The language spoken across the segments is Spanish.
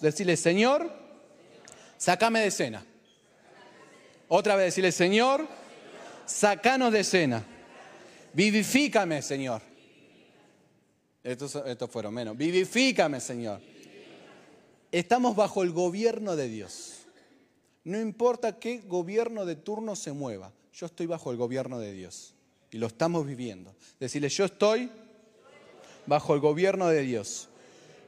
decirle, Señor, sacame de escena. Otra vez decirle, Señor, sacanos de escena. Vivifícame, Señor. Estos, estos fueron menos. Vivifícame, Señor. Estamos bajo el gobierno de Dios. No importa qué gobierno de turno se mueva, yo estoy bajo el gobierno de Dios. Y lo estamos viviendo. Decirle, yo estoy bajo el gobierno de Dios.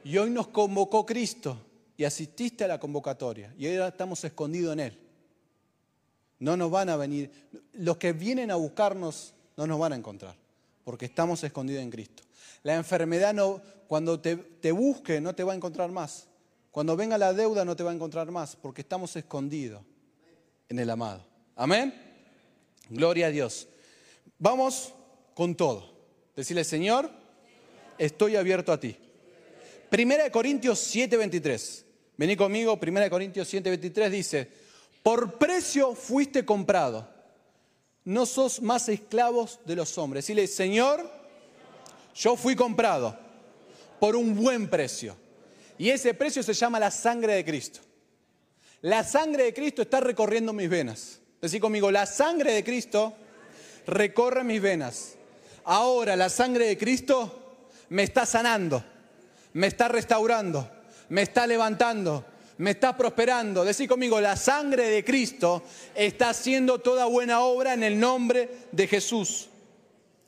Y hoy nos convocó Cristo y asististe a la convocatoria. Y ahora estamos escondidos en Él. No nos van a venir, los que vienen a buscarnos no nos van a encontrar, porque estamos escondidos en Cristo. La enfermedad no, cuando te, te busque no te va a encontrar más. Cuando venga la deuda no te va a encontrar más, porque estamos escondidos en el amado. Amén. Gloria a Dios. Vamos con todo. Decirle, Señor, estoy abierto a ti. Primera de Corintios 7:23. Vení conmigo, Primera de Corintios 7:23 dice, por precio fuiste comprado. No sos más esclavos de los hombres. Decirle, Señor, yo fui comprado por un buen precio. Y ese precio se llama la sangre de Cristo. La sangre de Cristo está recorriendo mis venas. Decí conmigo, la sangre de Cristo recorre mis venas. Ahora la sangre de Cristo me está sanando, me está restaurando, me está levantando, me está prosperando. Decí conmigo, la sangre de Cristo está haciendo toda buena obra en el nombre de Jesús.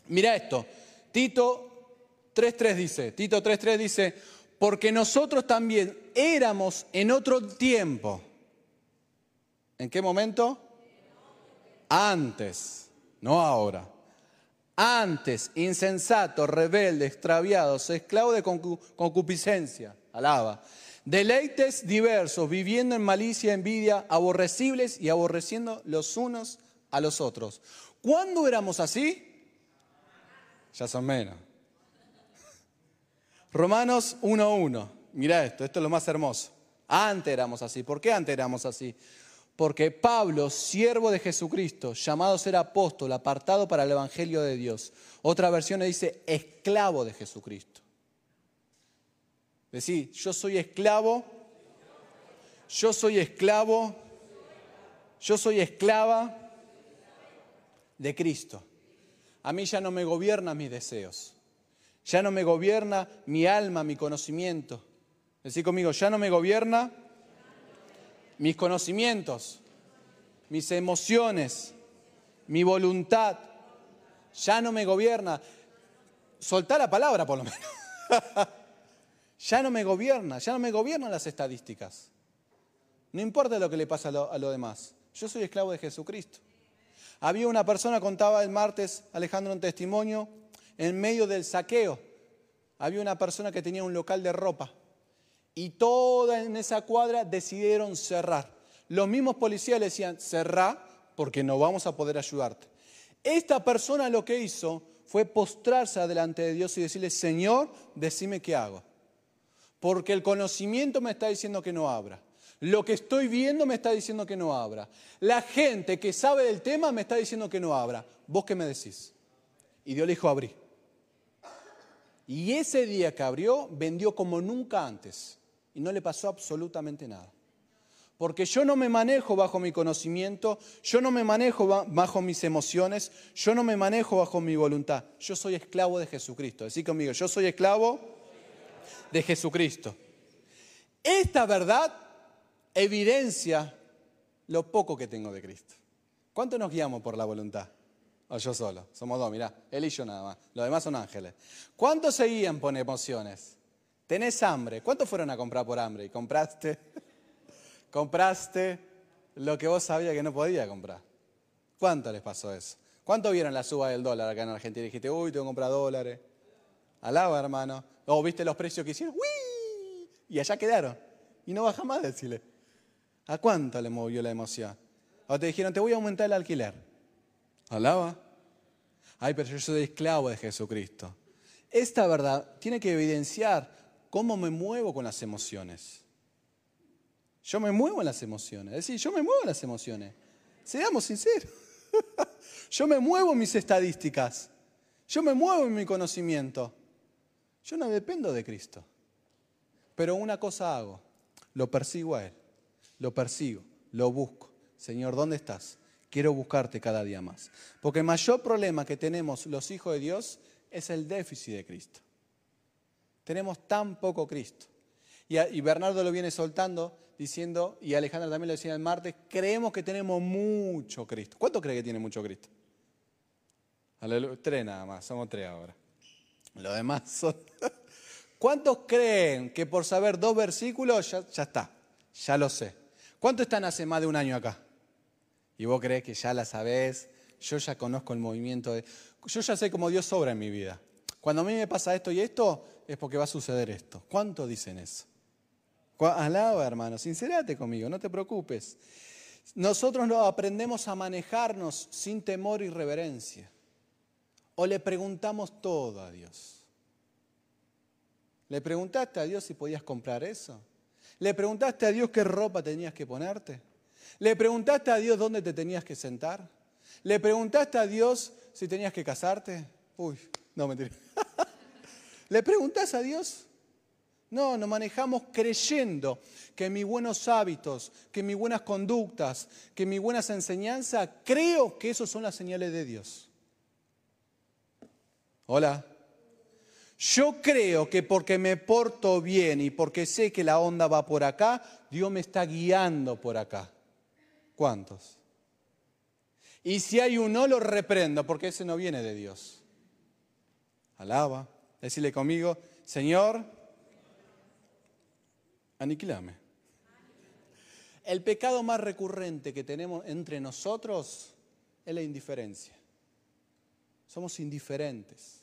Mira esto, Tito 3.3 dice, Tito 3.3 dice, porque nosotros también éramos en otro tiempo. ¿En qué momento? Antes, no ahora. Antes, insensatos, rebeldes, extraviados, esclavos de concupiscencia, alaba. Deleites diversos, viviendo en malicia, envidia, aborrecibles y aborreciendo los unos a los otros. ¿Cuándo éramos así? Ya son menos. Romanos 1.1. Mira esto, esto es lo más hermoso. Antes éramos así. ¿Por qué antes éramos así? Porque Pablo, siervo de Jesucristo, llamado a ser apóstol, apartado para el Evangelio de Dios. Otra versión dice esclavo de Jesucristo. Decir, yo soy esclavo, yo soy esclavo, yo soy esclava de Cristo. A mí ya no me gobiernan mis deseos. Ya no me gobierna mi alma, mi conocimiento. Decí conmigo, ya no me gobierna mis conocimientos, mis emociones, mi voluntad. Ya no me gobierna. Soltar la palabra por lo menos. ya no me gobierna, ya no me gobiernan las estadísticas. No importa lo que le pasa a a lo demás. Yo soy esclavo de Jesucristo. Había una persona, contaba el martes Alejandro un testimonio, en medio del saqueo. Había una persona que tenía un local de ropa y toda en esa cuadra decidieron cerrar. Los mismos policías le decían, cerrá porque no vamos a poder ayudarte. Esta persona lo que hizo fue postrarse delante de Dios y decirle, Señor, decime qué hago. Porque el conocimiento me está diciendo que no abra. Lo que estoy viendo me está diciendo que no abra. La gente que sabe del tema me está diciendo que no abra. ¿Vos qué me decís? Y Dios le dijo, abrí. Y ese día que abrió, vendió como nunca antes. Y no le pasó absolutamente nada. Porque yo no me manejo bajo mi conocimiento, yo no me manejo bajo mis emociones, yo no me manejo bajo mi voluntad. Yo soy esclavo de Jesucristo. Decí conmigo, yo soy esclavo de Jesucristo. Esta verdad evidencia lo poco que tengo de Cristo. ¿Cuánto nos guiamos por la voluntad? O yo solo, somos dos, mirá, él y yo nada más. Los demás son ángeles. ¿Cuántos seguían por emociones? Tenés hambre. ¿Cuántos fueron a comprar por hambre? Y compraste, compraste lo que vos sabías que no podía comprar. ¿Cuánto les pasó eso? ¿Cuánto vieron la suba del dólar acá en Argentina? Y dijiste, uy, tengo que comprar dólares. Alaba, hermano. O viste los precios que hicieron, ¡Uy! Y allá quedaron. Y no baja más, decirle. ¿A cuánto le movió la emoción? O te dijeron, te voy a aumentar el alquiler. Alaba. Ay, pero yo soy esclavo de Jesucristo. Esta verdad tiene que evidenciar cómo me muevo con las emociones. Yo me muevo en las emociones. Es decir, yo me muevo en las emociones. Seamos sinceros. yo me muevo en mis estadísticas. Yo me muevo en mi conocimiento. Yo no dependo de Cristo. Pero una cosa hago. lo persigo a Él, lo persigo, lo busco. Señor, ¿dónde estás? Quiero buscarte cada día más. Porque el mayor problema que tenemos los hijos de Dios es el déficit de Cristo. Tenemos tan poco Cristo. Y, Bernardo lo viene soltando diciendo, y Alejandra también lo decía el martes, creemos que tenemos mucho Cristo. ¿Cuánto cree que tiene mucho Cristo? Tres nada más, somos tres ahora. Lo demás son... ¿Cuántos creen que por saber dos versículos ya, está? Ya lo sé. ¿Cuántos están hace más de un año acá? Y vos crees que ya la sabés, yo ya conozco el movimiento de... Yo ya sé cómo Dios obra en mi vida. Cuando a mí me pasa esto y esto, es porque va a suceder esto. ¿Cuántos dicen eso? Alaba, hermano, sincerate conmigo, no te preocupes. Nosotros no aprendemos a manejarnos sin temor y reverencia. O le preguntamos todo a Dios. ¿Le preguntaste a Dios si podías comprar eso? ¿Le preguntaste a Dios qué ropa tenías que ponerte? ¿Le preguntaste a Dios dónde te tenías que sentar? ¿Le preguntaste a Dios si tenías que casarte? Uy, no mentira. ¿Le preguntas a Dios? No, nos manejamos creyendo que mis buenos hábitos, que mis buenas conductas, que mis buenas enseñanzas, creo que esos son las señales de Dios. Hola. Yo creo que porque me porto bien y porque sé que la onda va por acá, Dios me está guiando por acá. ¿Cuántos? Y si hay uno, lo reprendo, porque ese no viene de Dios. Alaba. Decirle conmigo, Señor, aniquilame. El pecado más recurrente que tenemos entre nosotros es la indiferencia. Somos indiferentes.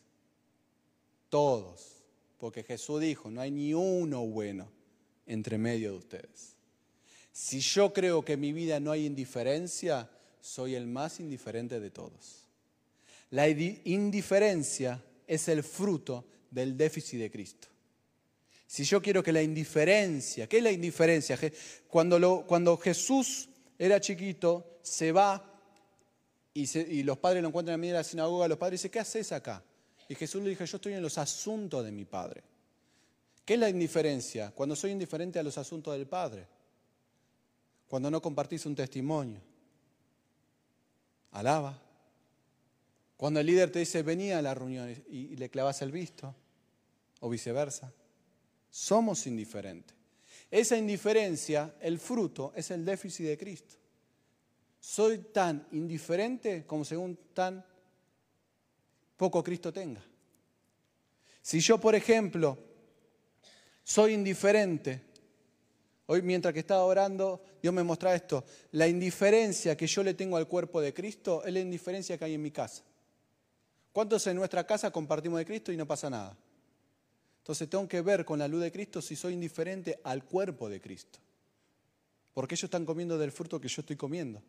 Todos. Porque Jesús dijo, no hay ni uno bueno entre medio de ustedes. Si yo creo que en mi vida no hay indiferencia, soy el más indiferente de todos. La indiferencia es el fruto del déficit de Cristo. Si yo quiero que la indiferencia, ¿qué es la indiferencia? Cuando, Jesús era chiquito, se va y, los padres lo encuentran a mí en la sinagoga, los padres dicen, ¿qué haces acá? Y Jesús le dijo, yo estoy en los asuntos de mi Padre. ¿Qué es la indiferencia? Cuando soy indiferente a los asuntos del Padre. Cuando no compartís un testimonio. Alaba. Cuando el líder te dice, venía a la reunión y le clavas el visto. O viceversa. Somos indiferentes. Esa indiferencia, el fruto, es el déficit de Cristo. Soy tan indiferente como según tan poco Cristo tenga. Si yo, por ejemplo, soy indiferente, hoy mientras que estaba orando, Dios me mostraba esto, la indiferencia que yo le tengo al cuerpo de Cristo es la indiferencia que hay en mi casa. ¿Cuántos en nuestra casa compartimos de Cristo y no pasa nada? Entonces tengo que ver con la luz de Cristo si soy indiferente al cuerpo de Cristo. Porque ellos están comiendo del fruto que yo estoy comiendo.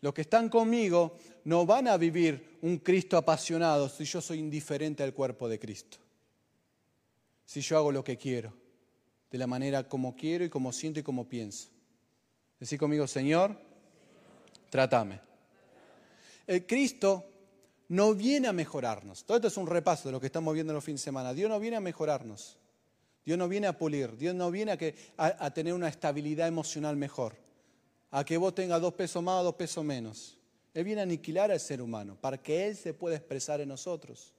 Los que están conmigo no van a vivir un Cristo apasionado si yo soy indiferente al cuerpo de Cristo. Si yo hago lo que quiero, de la manera como quiero y como siento y como pienso. Decir conmigo, Señor, trátame. El Cristo no viene a mejorarnos. Todo esto es un repaso de lo que estamos viendo en los fines de semana. Dios no viene a mejorarnos. Dios no viene a pulir. Dios no viene a, a tener una estabilidad emocional mejor a que vos tengas dos pesos más o dos pesos menos. Él viene a aniquilar al ser humano para que Él se pueda expresar en nosotros.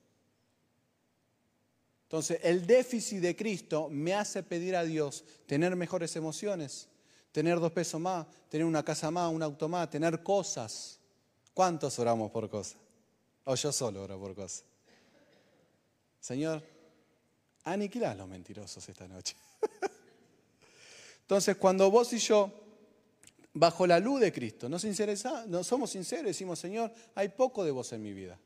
Entonces, el déficit de Cristo me hace pedir a Dios tener mejores emociones, tener dos pesos más, tener una casa más, un auto más, tener cosas. ¿Cuántos oramos por cosas? O yo solo oro por cosas. Señor, aniquila a los mentirosos esta noche. Entonces, cuando vos y yo bajo la luz de Cristo. No, no somos sinceros, decimos, Señor, hay poco de vos en mi vida.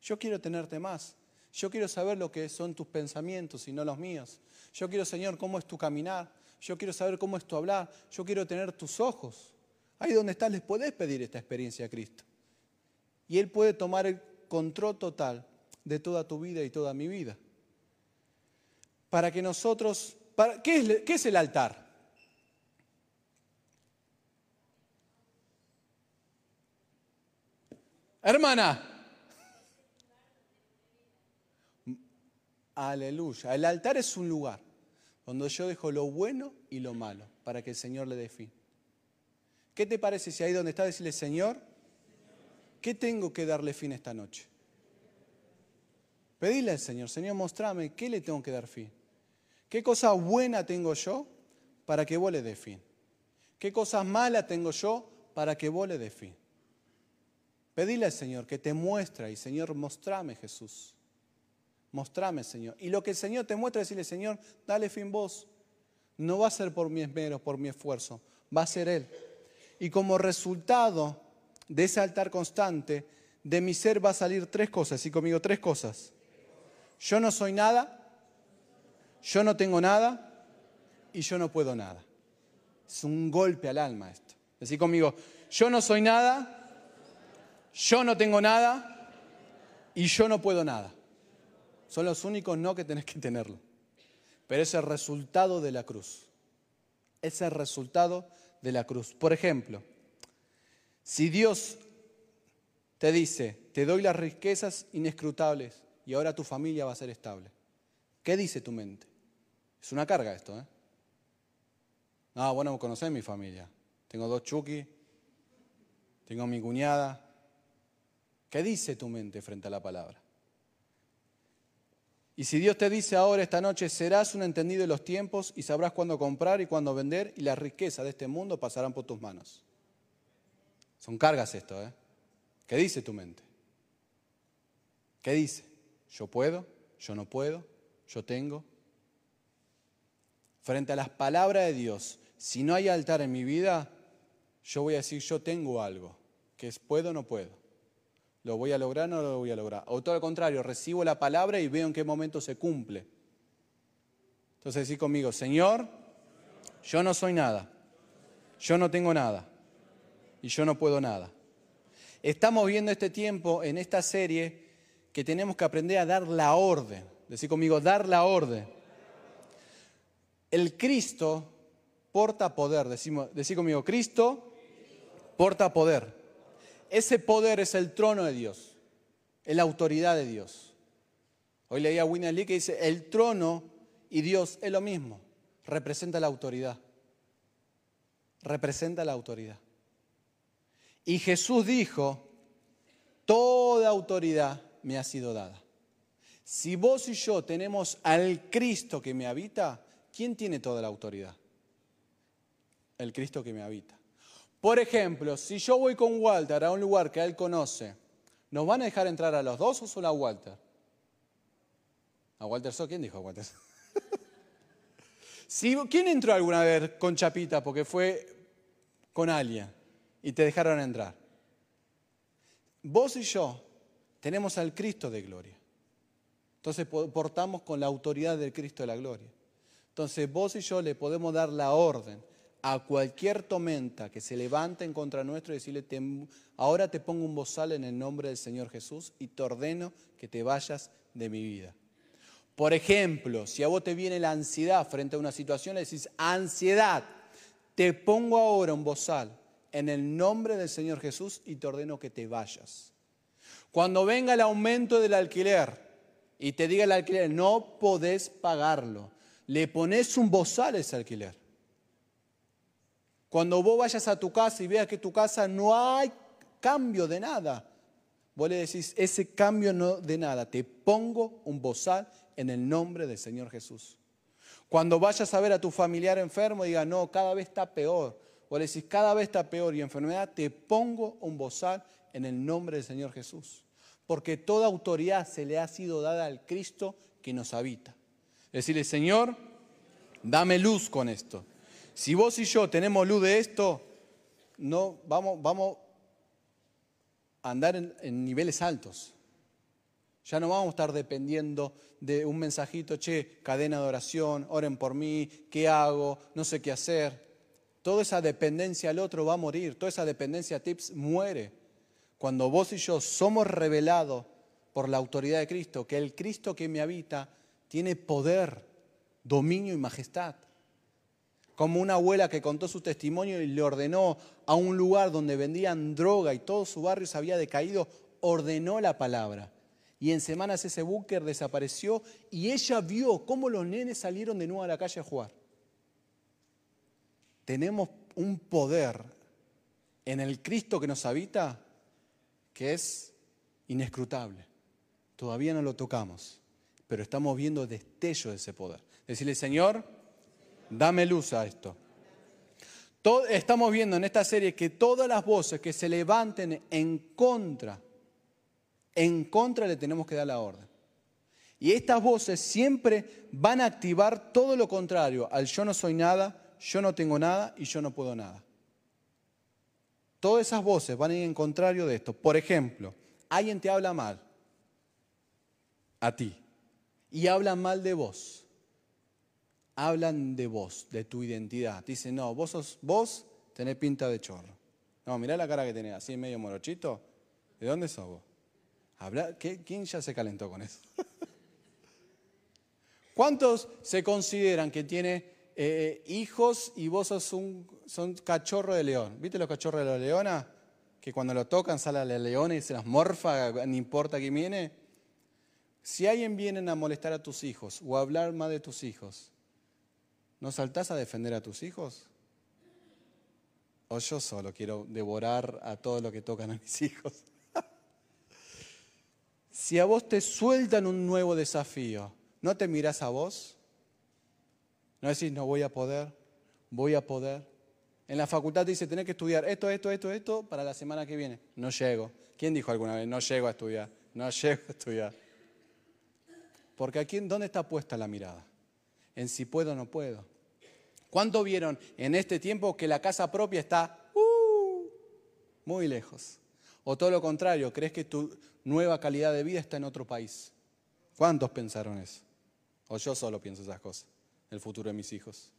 Yo quiero tenerte más. Yo quiero saber lo que son tus pensamientos y no los míos. Yo quiero, Señor, cómo es tu caminar. Yo quiero saber cómo es tu hablar. Yo quiero tener tus ojos. Ahí donde estás les podés pedir esta experiencia a Cristo. Y Él puede tomar el control total de toda tu vida y toda mi vida. Para que nosotros, para, ¿qué, es, ¿qué es el altar? Hermana. Aleluya. El altar es un lugar Cuando yo dejo lo bueno y lo malo para que el Señor le dé fin. ¿Qué te parece si ahí donde está decirle, Señor, ¿qué tengo que darle fin esta noche? Pedile al Señor, Señor, mostrame qué le tengo que dar fin. ¿Qué cosa buena tengo yo para que vos le dé fin? ¿Qué cosas malas tengo yo para que vos le fin? Pedile al Señor que te muestre y Señor, mostrame Jesús. Mostrame, Señor. Y lo que el Señor te muestra, decirle, Señor, dale fin vos. No va a ser por mi esmero, por mi esfuerzo, va a ser Él. Y como resultado de ese altar constante, de mi ser va a salir tres cosas, y conmigo tres cosas. Yo no soy nada, yo no tengo nada y yo no puedo nada. Es un golpe al alma esto. Decir conmigo, yo no soy nada, yo no tengo nada y yo no puedo nada. Son los únicos no que tenés que tenerlo. Pero es el resultado de la cruz. Es el resultado de la cruz. Por ejemplo, si Dios te dice, te doy las riquezas inescrutables y ahora tu familia va a ser estable, ¿qué dice tu mente? Es una carga esto, ¿eh? No, bueno, conocés mi familia. Tengo dos chuki, tengo mi cuñada. ¿Qué dice tu mente frente a la palabra? Y si Dios te dice ahora esta noche, serás un entendido de los tiempos y sabrás cuándo comprar y cuándo vender y la riqueza de este mundo pasarán por tus manos. Son cargas esto, ¿eh? ¿Qué dice tu mente? ¿Qué dice? Yo puedo, yo no puedo, yo tengo. Frente a las palabras de Dios, si no hay altar en mi vida, yo voy a decir, yo tengo algo, que es puedo o no puedo. ¿Lo voy a lograr o no lo voy a lograr? O todo lo contrario, recibo la palabra y veo en qué momento se cumple. Entonces decir conmigo, Señor, yo no soy nada, yo no tengo nada y yo no puedo nada. Estamos viendo este tiempo en esta serie que tenemos que aprender a dar la orden. Decir conmigo, dar la orden. El Cristo porta poder. Decimos, decir conmigo, Cristo porta poder. Ese poder es el trono de Dios, es la autoridad de Dios. Hoy leía a Winnie Lee que dice, el trono y Dios es lo mismo, representa la autoridad. Representa la autoridad. Y Jesús dijo, toda autoridad me ha sido dada. Si vos y yo tenemos al Cristo que me habita, ¿quién tiene toda la autoridad? El Cristo que me habita. Por ejemplo, si yo voy con Walter a un lugar que él conoce, ¿nos van a dejar entrar a los dos o solo a Walter? ¿A Walter So? ¿Quién dijo a Walter? ¿Quién entró alguna vez con Chapita porque fue con alguien y te dejaron entrar? Vos y yo tenemos al Cristo de gloria. Entonces portamos con la autoridad del Cristo de la gloria. Entonces vos y yo le podemos dar la orden a cualquier tormenta que se levante en contra nuestro y decirle, ahora te pongo un bozal en el nombre del Señor Jesús y te ordeno que te vayas de mi vida. Por ejemplo, si a vos te viene la ansiedad frente a una situación, le decís, ansiedad, te pongo ahora un bozal en el nombre del Señor Jesús y te ordeno que te vayas. Cuando venga el aumento del alquiler y te diga el alquiler, no podés pagarlo, le pones un bozal a ese alquiler. Cuando vos vayas a tu casa y veas que tu casa no hay cambio de nada, vos le decís, ese cambio no de nada, te pongo un bozal en el nombre del Señor Jesús. Cuando vayas a ver a tu familiar enfermo, diga, no, cada vez está peor. Vos le decís, cada vez está peor y enfermedad, te pongo un bozal en el nombre del Señor Jesús. Porque toda autoridad se le ha sido dada al Cristo que nos habita. Decirle, Señor, dame luz con esto. Si vos y yo tenemos luz de esto, no, vamos, vamos a andar en, niveles altos. Ya no vamos a estar dependiendo de un mensajito, che, cadena de oración, oren por mí, ¿qué hago? No sé qué hacer. Toda esa dependencia al otro va a morir, toda esa dependencia a tips muere. Cuando vos y yo somos revelados por la autoridad de Cristo, que el Cristo que me habita tiene poder, dominio y majestad como una abuela que contó su testimonio y le ordenó a un lugar donde vendían droga y todo su barrio se había decaído, ordenó la palabra. y en semanas ese búnker desapareció y ella vio cómo los nenes salieron de nuevo a la calle a jugar. Tenemos un poder en el Cristo que nos habita que es inescrutable. Todavía no lo tocamos, pero estamos viendo destello de ese poder. Decirle, Señor, dame luz a esto. estamos viendo en esta serie que todas las voces que se levanten en contra en contra le tenemos que dar la orden. Y estas voces siempre van a activar todo lo contrario al yo no soy nada, yo no tengo nada y yo no puedo nada. Todas esas voces van en contrario de esto. Por ejemplo, alguien te habla mal a ti y hablan mal de vos. Hablan de vos, de tu identidad. Dicen, no, vos sos, vos tenés pinta de chorro. No, mirá la cara que tenés, así medio morochito. ¿De dónde sos vos? ¿Quién ya se calentó con eso? ¿Cuántos se consideran que tiene eh, hijos y vos sos un son cachorro de león? ¿Viste los cachorros de la leona? Que cuando lo tocan sale la leona y se las morfa, no importa quién viene. Si alguien viene a molestar a tus hijos o a hablar más de tus hijos, ¿no saltás a defender a tus hijos? ¿O yo solo quiero devorar a todo lo que tocan a mis hijos? Si a vos te sueltan un nuevo desafío, ¿no te mirás a vos? ¿No decís, no voy a poder? Voy a poder. En la facultad dice, tenés que estudiar esto, esto, esto, esto para la semana que viene. No llego. ¿Quién dijo alguna vez, no llego a estudiar? No llego a estudiar. Porque aquí, ¿dónde está puesta la mirada? En si puedo o no puedo. ¿Cuánto vieron en este tiempo que la casa propia está uh, muy lejos? O todo lo contrario, crees que tu nueva calidad de vida está en otro país. ¿Cuántos pensaron eso? O yo solo pienso esas cosas, el futuro de mis hijos.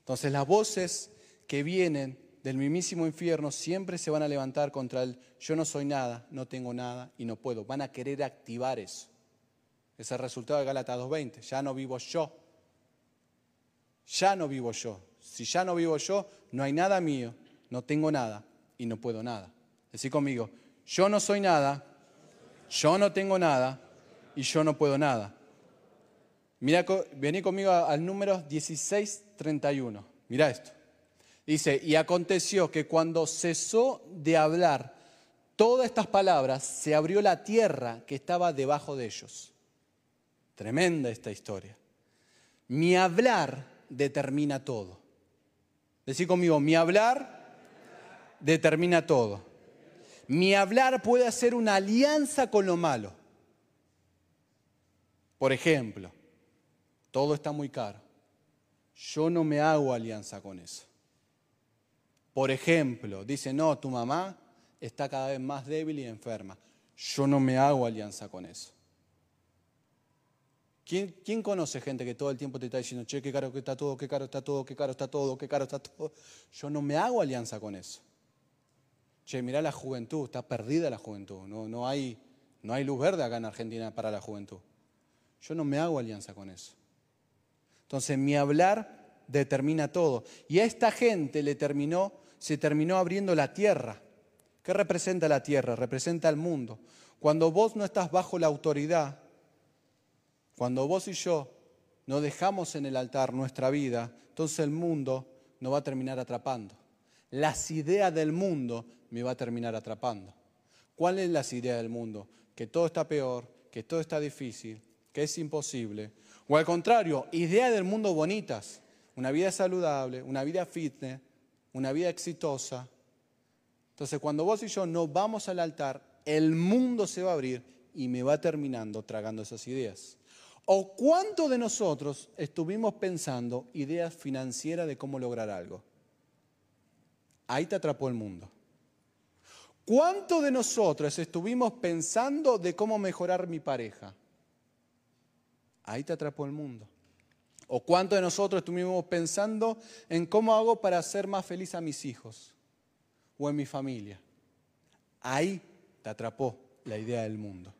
Entonces las voces que vienen del mismísimo infierno siempre se van a levantar contra el yo no soy nada, no tengo nada y no puedo. Van a querer activar eso. Es el resultado de Gálatas 2.20. Ya no vivo yo. Ya no vivo yo. Si ya no vivo yo, no hay nada mío, no tengo nada y no puedo nada. Decí conmigo, yo no soy nada, yo no tengo nada y yo no puedo nada. Mira, vení conmigo al número 1631. Mira esto. Dice, y aconteció que cuando cesó de hablar todas estas palabras, se abrió la tierra que estaba debajo de ellos. Tremenda esta historia. Mi hablar determina todo. Decí conmigo, mi hablar determina todo. Mi hablar puede hacer una alianza con lo malo. Por ejemplo, todo está muy caro. Yo no me hago alianza con eso. Por ejemplo, dice, no, tu mamá está cada vez más débil y enferma. Yo no me hago alianza con eso. ¿Quién, ¿Quién, conoce gente que todo el tiempo te está diciendo, che, qué caro está todo, qué caro está todo, qué caro está todo, qué caro está todo? Yo no me hago alianza con eso. Che, mirá la juventud, está perdida la juventud. No, no, hay, no hay luz verde acá en Argentina para la juventud. Yo no me hago alianza con eso. Entonces mi hablar determina todo. Y a esta gente le terminó, se terminó abriendo la tierra. ¿Qué representa la tierra? Representa el mundo. Cuando vos no estás bajo la autoridad, cuando vos y yo no dejamos en el altar nuestra vida, entonces el mundo nos va a terminar atrapando. Las ideas del mundo me va a terminar atrapando. ¿Cuál es la idea del mundo? Que todo está peor, que todo está difícil, que es imposible. O al contrario, ideas del mundo bonitas. Una vida saludable, una vida fitness, una vida exitosa. Entonces, cuando vos y yo no vamos al altar, el mundo se va a abrir y me va terminando tragando esas ideas. ¿O cuánto de nosotros estuvimos pensando ideas financieras de cómo lograr algo? Ahí te atrapó el mundo. ¿Cuántos de nosotros estuvimos pensando de cómo mejorar mi pareja? Ahí te atrapó el mundo. ¿O cuántos de nosotros estuvimos pensando en cómo hago para hacer más feliz a mis hijos o en mi familia? Ahí te atrapó la idea del mundo.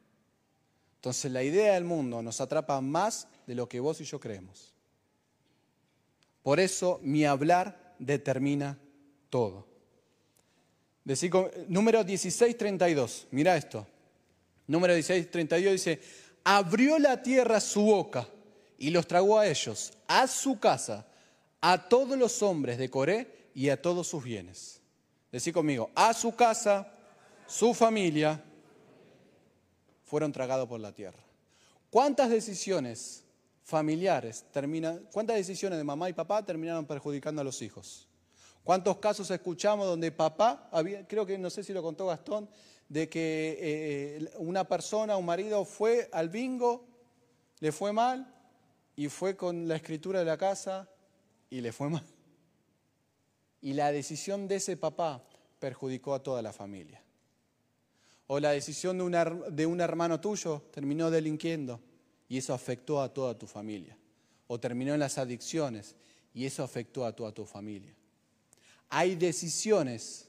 Entonces la idea del mundo nos atrapa más de lo que vos y yo creemos. Por eso mi hablar determina todo número 1632. Mira esto. Número 16, 32 dice, abrió la tierra su boca y los tragó a ellos, a su casa, a todos los hombres de Coré y a todos sus bienes. Decí conmigo, a su casa, su familia, fueron tragados por la tierra. ¿Cuántas decisiones familiares terminan, cuántas decisiones de mamá y papá terminaron perjudicando a los hijos? ¿Cuántos casos escuchamos donde papá, había, creo que no sé si lo contó Gastón, de que eh, una persona, un marido fue al bingo, le fue mal y fue con la escritura de la casa y le fue mal. Y la decisión de ese papá perjudicó a toda la familia. O la decisión de, de un hermano tuyo terminó delinquiendo y eso afectó a toda tu familia. O terminó en las adicciones y eso afectó a toda tu familia. Hay decisiones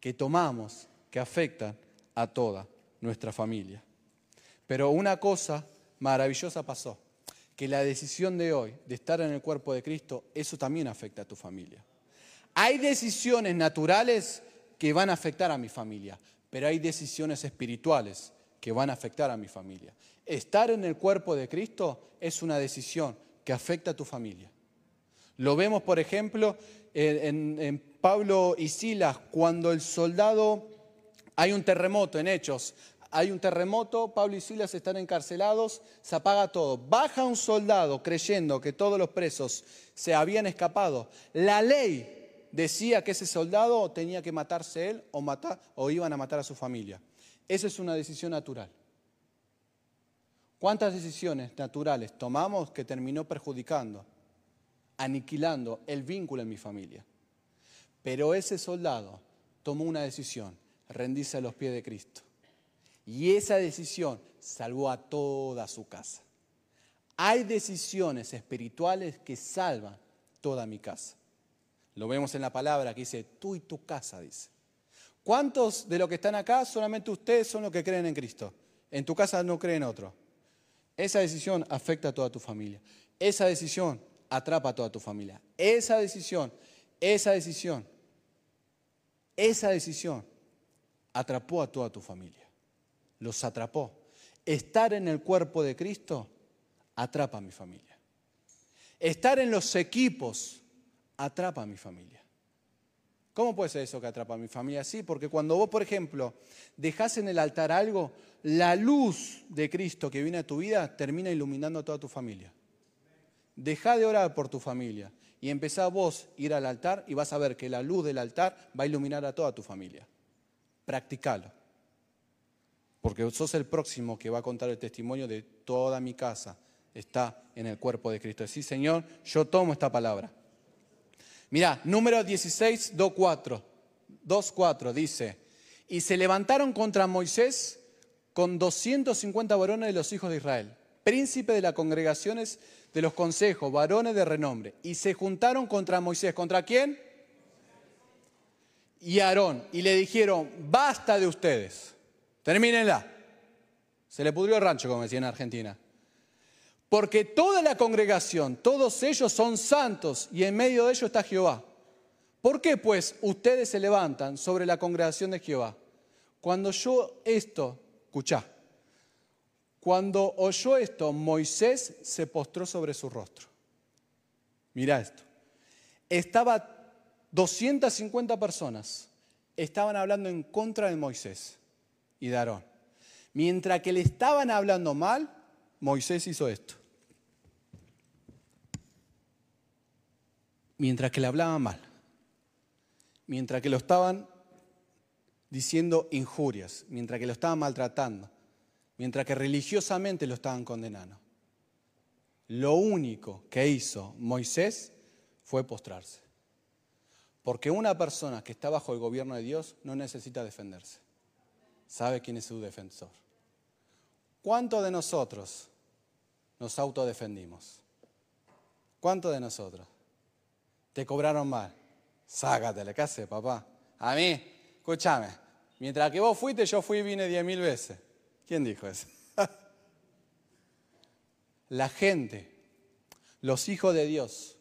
que tomamos que afectan a toda nuestra familia. Pero una cosa maravillosa pasó, que la decisión de hoy de estar en el cuerpo de Cristo, eso también afecta a tu familia. Hay decisiones naturales que van a afectar a mi familia, pero hay decisiones espirituales que van a afectar a mi familia. Estar en el cuerpo de Cristo es una decisión que afecta a tu familia. Lo vemos, por ejemplo, en, Pablo y Silas, cuando el soldado, hay un terremoto en Hechos, hay un terremoto, Pablo y Silas están encarcelados, se apaga todo. Baja un soldado creyendo que todos los presos se habían escapado. La ley decía que ese soldado tenía que matarse él o, o iban a matar a su familia. Esa es una decisión natural. ¿Cuántas decisiones naturales tomamos que terminó perjudicando, aniquilando el vínculo en mi familia? Pero ese soldado tomó una decisión, rendirse a los pies de Cristo. Y esa decisión salvó a toda su casa. Hay decisiones espirituales que salvan toda mi casa. Lo vemos en la palabra que dice, tú y tu casa, dice. ¿Cuántos de los que están acá solamente ustedes son los que creen en Cristo? En tu casa no creen otro. Esa decisión afecta a toda tu familia. Esa decisión atrapa a toda tu familia. Esa decisión esa decisión, esa decisión atrapó a toda tu familia. Los atrapó. Estar en el cuerpo de Cristo atrapa a mi familia. Estar en los equipos atrapa a mi familia. ¿Cómo puede ser eso que atrapa a mi familia? Sí, porque cuando vos, por ejemplo, dejás en el altar algo, la luz de Cristo que viene a tu vida termina iluminando a toda tu familia. Deja de orar por tu familia y empezá vos a ir al altar y vas a ver que la luz del altar va a iluminar a toda tu familia. Practicalo. Porque sos el próximo que va a contar el testimonio de toda mi casa. Está en el cuerpo de Cristo. Sí, Señor, yo tomo esta palabra. Mirá, número 16, 2.4. 2.4 dice, y se levantaron contra Moisés con 250 varones de los hijos de Israel, príncipe de las congregaciones de los consejos, varones de renombre, y se juntaron contra Moisés. ¿Contra quién? Y Aarón. Y le dijeron, basta de ustedes, termínenla. Se le pudrió el rancho, como decía en Argentina. Porque toda la congregación, todos ellos son santos y en medio de ellos está Jehová. ¿Por qué pues ustedes se levantan sobre la congregación de Jehová? Cuando yo esto, escuchá, cuando oyó esto, Moisés se postró sobre su rostro. Mira esto. Estaba 250 personas, estaban hablando en contra de Moisés y de Aarón. Mientras que le estaban hablando mal, Moisés hizo esto. Mientras que le hablaban mal, mientras que lo estaban diciendo injurias, mientras que lo estaban maltratando, mientras que religiosamente lo estaban condenando. Lo único que hizo Moisés fue postrarse. Porque una persona que está bajo el gobierno de Dios no necesita defenderse. Sabe quién es su defensor. ¿Cuántos de nosotros nos autodefendimos? ¿Cuántos de nosotros? Te cobraron mal. Sácatele, ¿qué hace, papá? A mí, escúchame, mientras que vos fuiste, yo fui y vine diez mil veces. ¿Quién dijo eso? La gente, los hijos de Dios,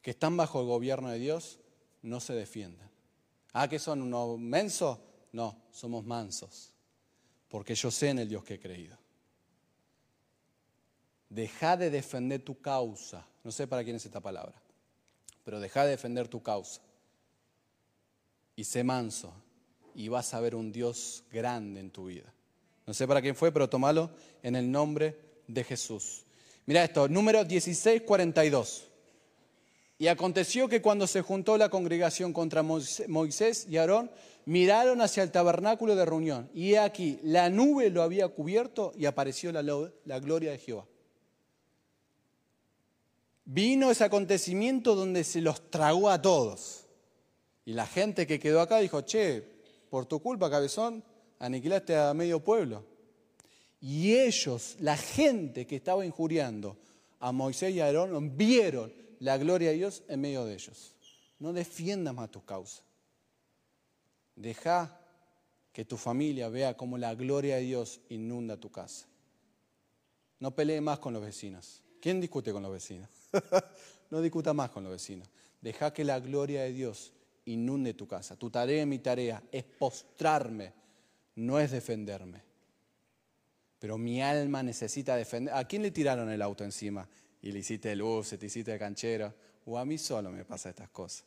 que están bajo el gobierno de Dios, no se defienden. ¿Ah, que son unos mensos? No, somos mansos. porque yo sé en el Dios que he creído. Deja de defender tu causa. No sé para quién es esta palabra, pero deja de defender tu causa. Y sé manso y vas a ver un Dios grande en tu vida. No sé para quién fue, pero tómalo en el nombre de Jesús. Mira esto, número 1642. Y aconteció que cuando se juntó la congregación contra Moisés y Aarón, miraron hacia el tabernáculo de reunión. Y aquí, la nube lo había cubierto y apareció la, gloria de Jehová. Vino ese acontecimiento donde se los tragó a todos. Y la gente que quedó acá dijo, che, por tu culpa, cabezón, aniquilaste a medio pueblo. Y ellos, la gente que estaba injuriando a Moisés y a Aarón, vieron la gloria de Dios en medio de ellos. No defiendas más tu causa. Deja que tu familia vea cómo la gloria de Dios inunda tu casa. No pelee más con los vecinos. ¿Quién discute con los vecinos? no discuta más con los vecinos. Deja que la gloria de Dios inunde tu casa. Tu tarea, mi tarea, es postrarme, no es defenderme. Pero mi alma necesita defender. ¿A quién le tiraron el auto encima? Y le hiciste luz, te hiciste canchero. O a mí solo me pasa estas cosas.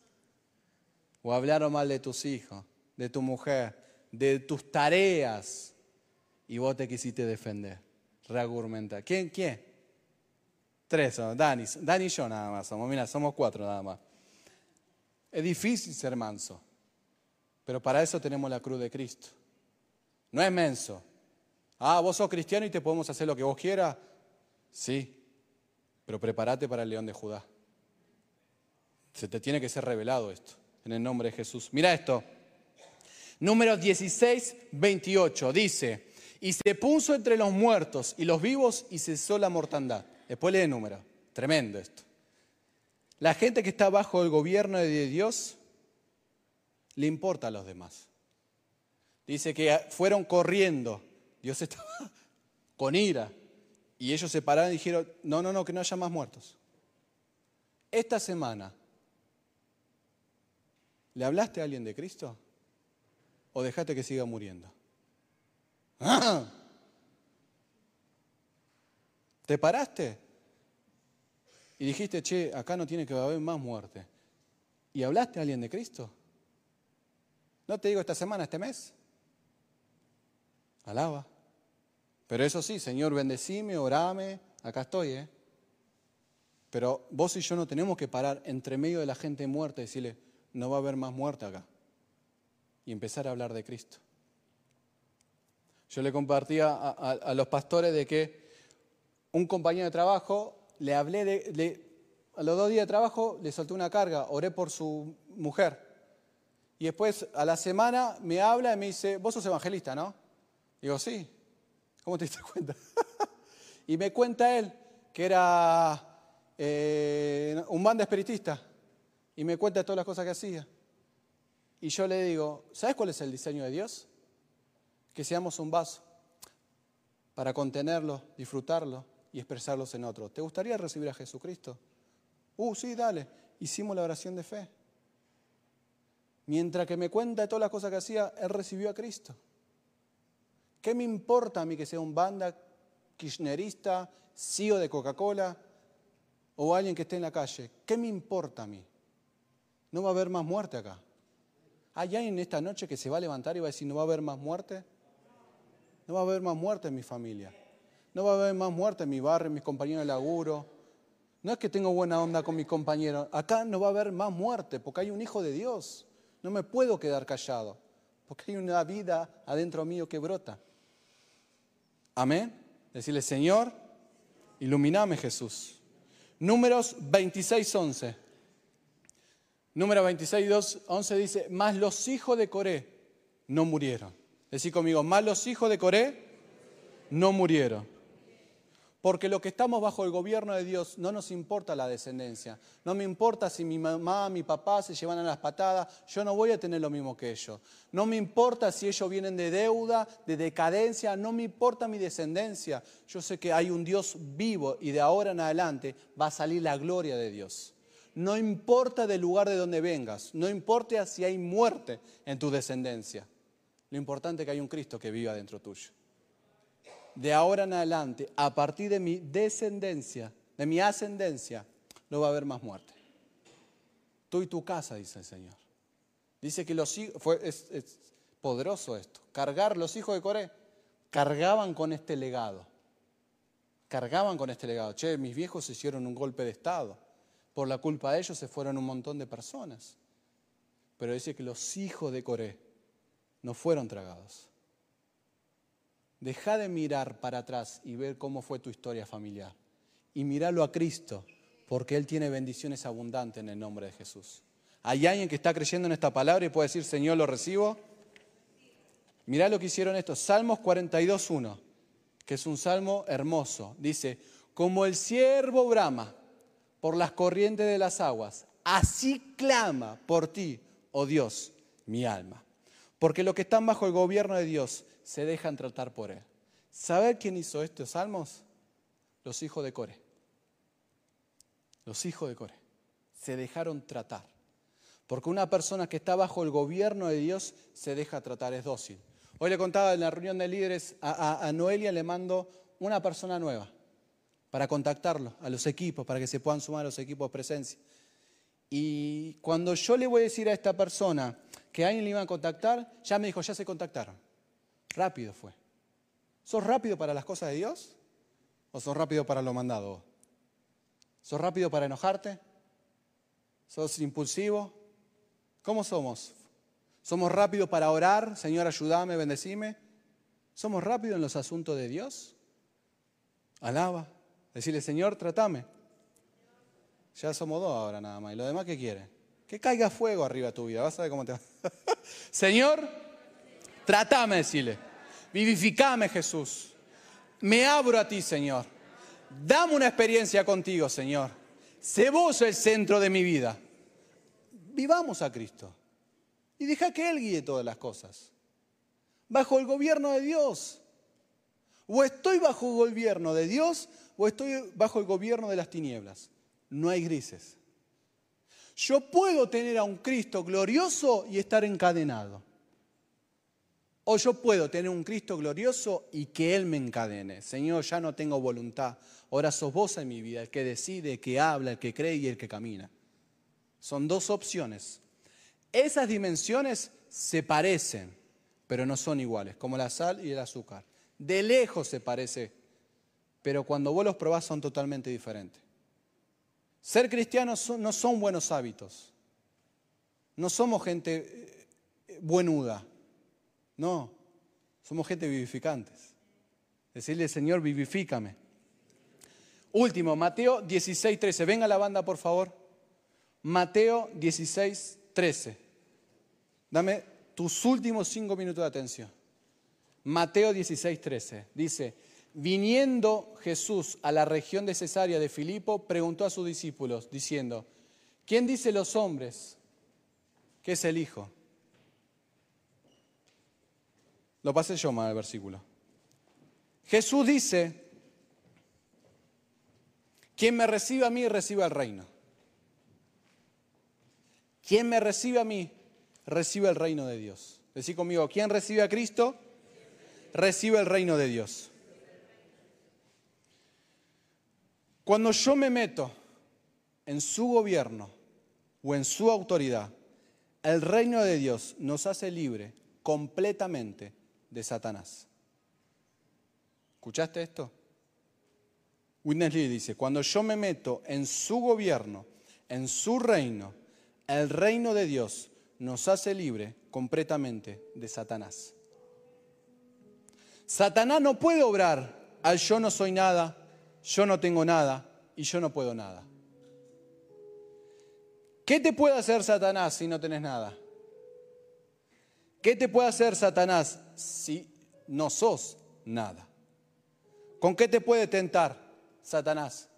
O hablaron mal de tus hijos, de tu mujer, de tus tareas. Y vos te quisiste defender, reargumentar. ¿Quién? ¿Quién? Tres, Dani, Dani y yo nada más somos. Mira, somos cuatro nada más. Es difícil ser manso, pero para eso tenemos la cruz de Cristo. No es menso. Ah, vos sos cristiano y te podemos hacer lo que vos quieras. Sí, pero prepárate para el león de Judá. Se te tiene que ser revelado esto, en el nombre de Jesús. Mira esto. Número 16, 28. Dice, y se puso entre los muertos y los vivos y cesó la mortandad. Después lee el número. Tremendo esto. La gente que está bajo el gobierno de Dios le importa a los demás. Dice que fueron corriendo. Dios estaba con ira. Y ellos se pararon y dijeron, no, no, no, que no haya más muertos. Esta semana, ¿le hablaste a alguien de Cristo? ¿O dejaste que siga muriendo? ¿Te paraste? y dijiste, che, acá no tiene que haber más muerte, y hablaste a alguien de Cristo, no te digo esta semana, este mes, alaba. Pero eso sí, Señor, bendecime, orame, acá estoy, ¿eh? Pero vos y yo no tenemos que parar entre medio de la gente muerta y decirle, no va a haber más muerte acá. Y empezar a hablar de Cristo. Yo le compartía a, los pastores de que un compañero de trabajo le hablé de, a los dos días de trabajo le solté una carga, oré por su mujer. Y después a la semana me habla y me dice, vos sos evangelista, ¿no? Digo, sí. ¿Cómo te diste cuenta? y me cuenta él que era eh, un banda espiritista. Y me cuenta todas las cosas que hacía. Y yo le digo, ¿sabes cuál es el diseño de Dios? Que seamos un vaso para contenerlo, disfrutarlo y expresarlos en otro. ¿Te gustaría recibir a Jesucristo? Uh, sí, dale. Hicimos la oración de fe. Mientras que me cuenta todas las cosas que hacía, él recibió a Cristo. ¿Qué me importa a mí que sea un banda kirchnerista, CEO de Coca-Cola o alguien que esté en la calle? ¿Qué me importa a mí? No va a haber más muerte acá. ¿Hay alguien en esta noche que se va a levantar y va a decir, no va a haber más muerte? No va a haber más muerte en mi familia. No va a haber más muerte en mi barrio, en mis compañeros de laburo. No es que tengo buena onda con mis compañeros. Acá no va a haber más muerte porque hay un hijo de Dios. No me puedo quedar callado porque hay una vida adentro mío que brota. Amén. Decirle, Señor, iluminame Jesús. Números 26, 11. Número 26, 11 dice, más los hijos de Coré no murieron. Decir conmigo, más los hijos de Coré no murieron. Porque lo que estamos bajo el gobierno de Dios no nos importa la descendencia. No me importa si mi mamá, mi papá se llevan a las patadas, yo no voy a tener lo mismo que ellos. No me importa si ellos vienen de deuda, de decadencia, no me importa mi descendencia. Yo sé que hay un Dios vivo y de ahora en adelante va a salir la gloria de Dios. No importa del lugar de donde vengas, no importa si hay muerte en tu descendencia. Lo importante es que hay un Cristo que viva dentro tuyo. De ahora en adelante, a partir de mi descendencia, de mi ascendencia, no va a haber más muerte. Tú y tu casa, dice el Señor. Dice que los hijos, es, es poderoso esto, cargar los hijos de Coré, cargaban con este legado, cargaban con este legado. Che, mis viejos hicieron un golpe de Estado, por la culpa de ellos se fueron un montón de personas. Pero dice que los hijos de Coré no fueron tragados. Deja de mirar para atrás y ver cómo fue tu historia familiar. Y míralo a Cristo, porque Él tiene bendiciones abundantes en el nombre de Jesús. ¿Hay alguien que está creyendo en esta palabra y puede decir, Señor, lo recibo? Mirá lo que hicieron estos. Salmos 42.1, que es un salmo hermoso. Dice, como el siervo brama por las corrientes de las aguas, así clama por ti, oh Dios, mi alma. Porque los que están bajo el gobierno de Dios se dejan tratar por Él. ¿Saber quién hizo estos salmos? Los hijos de Core. Los hijos de Core. Se dejaron tratar. Porque una persona que está bajo el gobierno de Dios se deja tratar, es dócil. Hoy le contaba en la reunión de líderes a, Noelia, le mando una persona nueva para contactarlo a los equipos, para que se puedan sumar a los equipos presencia. Y cuando yo le voy a decir a esta persona que alguien le iba a contactar, ya me dijo, ya se contactaron. Rápido fue. ¿Sos rápido para las cosas de Dios? ¿O sos rápido para lo mandado? ¿Sos rápido para enojarte? ¿Sos impulsivo? ¿Cómo somos? ¿Somos rápidos para orar? Señor, ayúdame, bendecime. ¿Somos rápidos en los asuntos de Dios? Alaba. Decirle, Señor, tratame. Ya somos dos ahora nada más. ¿Y lo demás qué quiere? Que caiga fuego arriba de tu vida. Vas a ver cómo te va. Señor, tratame, decirle. Vivificame, Jesús. Me abro a ti, Señor. Dame una experiencia contigo, Señor. Sé vos el centro de mi vida. Vivamos a Cristo. Y deja que Él guíe todas las cosas. Bajo el gobierno de Dios. O estoy bajo el gobierno de Dios o estoy bajo el gobierno de las tinieblas no hay grises. Yo puedo tener a un Cristo glorioso y estar encadenado. O yo puedo tener un Cristo glorioso y que Él me encadene. Señor, ya no tengo voluntad. Ahora sos vos en mi vida, el que decide, el que habla, el que cree y el que camina. Son dos opciones. Esas dimensiones se parecen, pero no son iguales, como la sal y el azúcar. De lejos se parece, pero cuando vos los probás son totalmente diferentes. Ser cristianos no son buenos hábitos. No somos gente eh, buenuda. No, somos gente vivificantes. Decirle, Señor, vivifícame. Último, Mateo 16, 13. Venga la banda, por favor. Mateo 16, 13. Dame tus últimos cinco minutos de atención. Mateo 16, 13. Dice, Viniendo Jesús a la región de Cesarea de Filipo, preguntó a sus discípulos, diciendo, ¿quién dice los hombres que es el Hijo? Lo pasé yo mal el versículo. Jesús dice, quien me recibe a mí, recibe el reino. Quien me recibe a mí, recibe el reino de Dios. Decí conmigo, ¿quién recibe a Cristo? Recibe el reino de Dios. Cuando yo me meto en su gobierno o en su autoridad, el reino de Dios nos hace libre completamente de Satanás. ¿Escuchaste esto? Witness Lee dice, cuando yo me meto en su gobierno, en su reino, el reino de Dios nos hace libre completamente de Satanás. Satanás no puede obrar al yo no soy nada, yo no tengo nada y yo no puedo nada. ¿Qué te puede hacer Satanás si no tenés nada? ¿Qué te puede hacer Satanás si no sos nada? ¿Con qué te puede tentar Satanás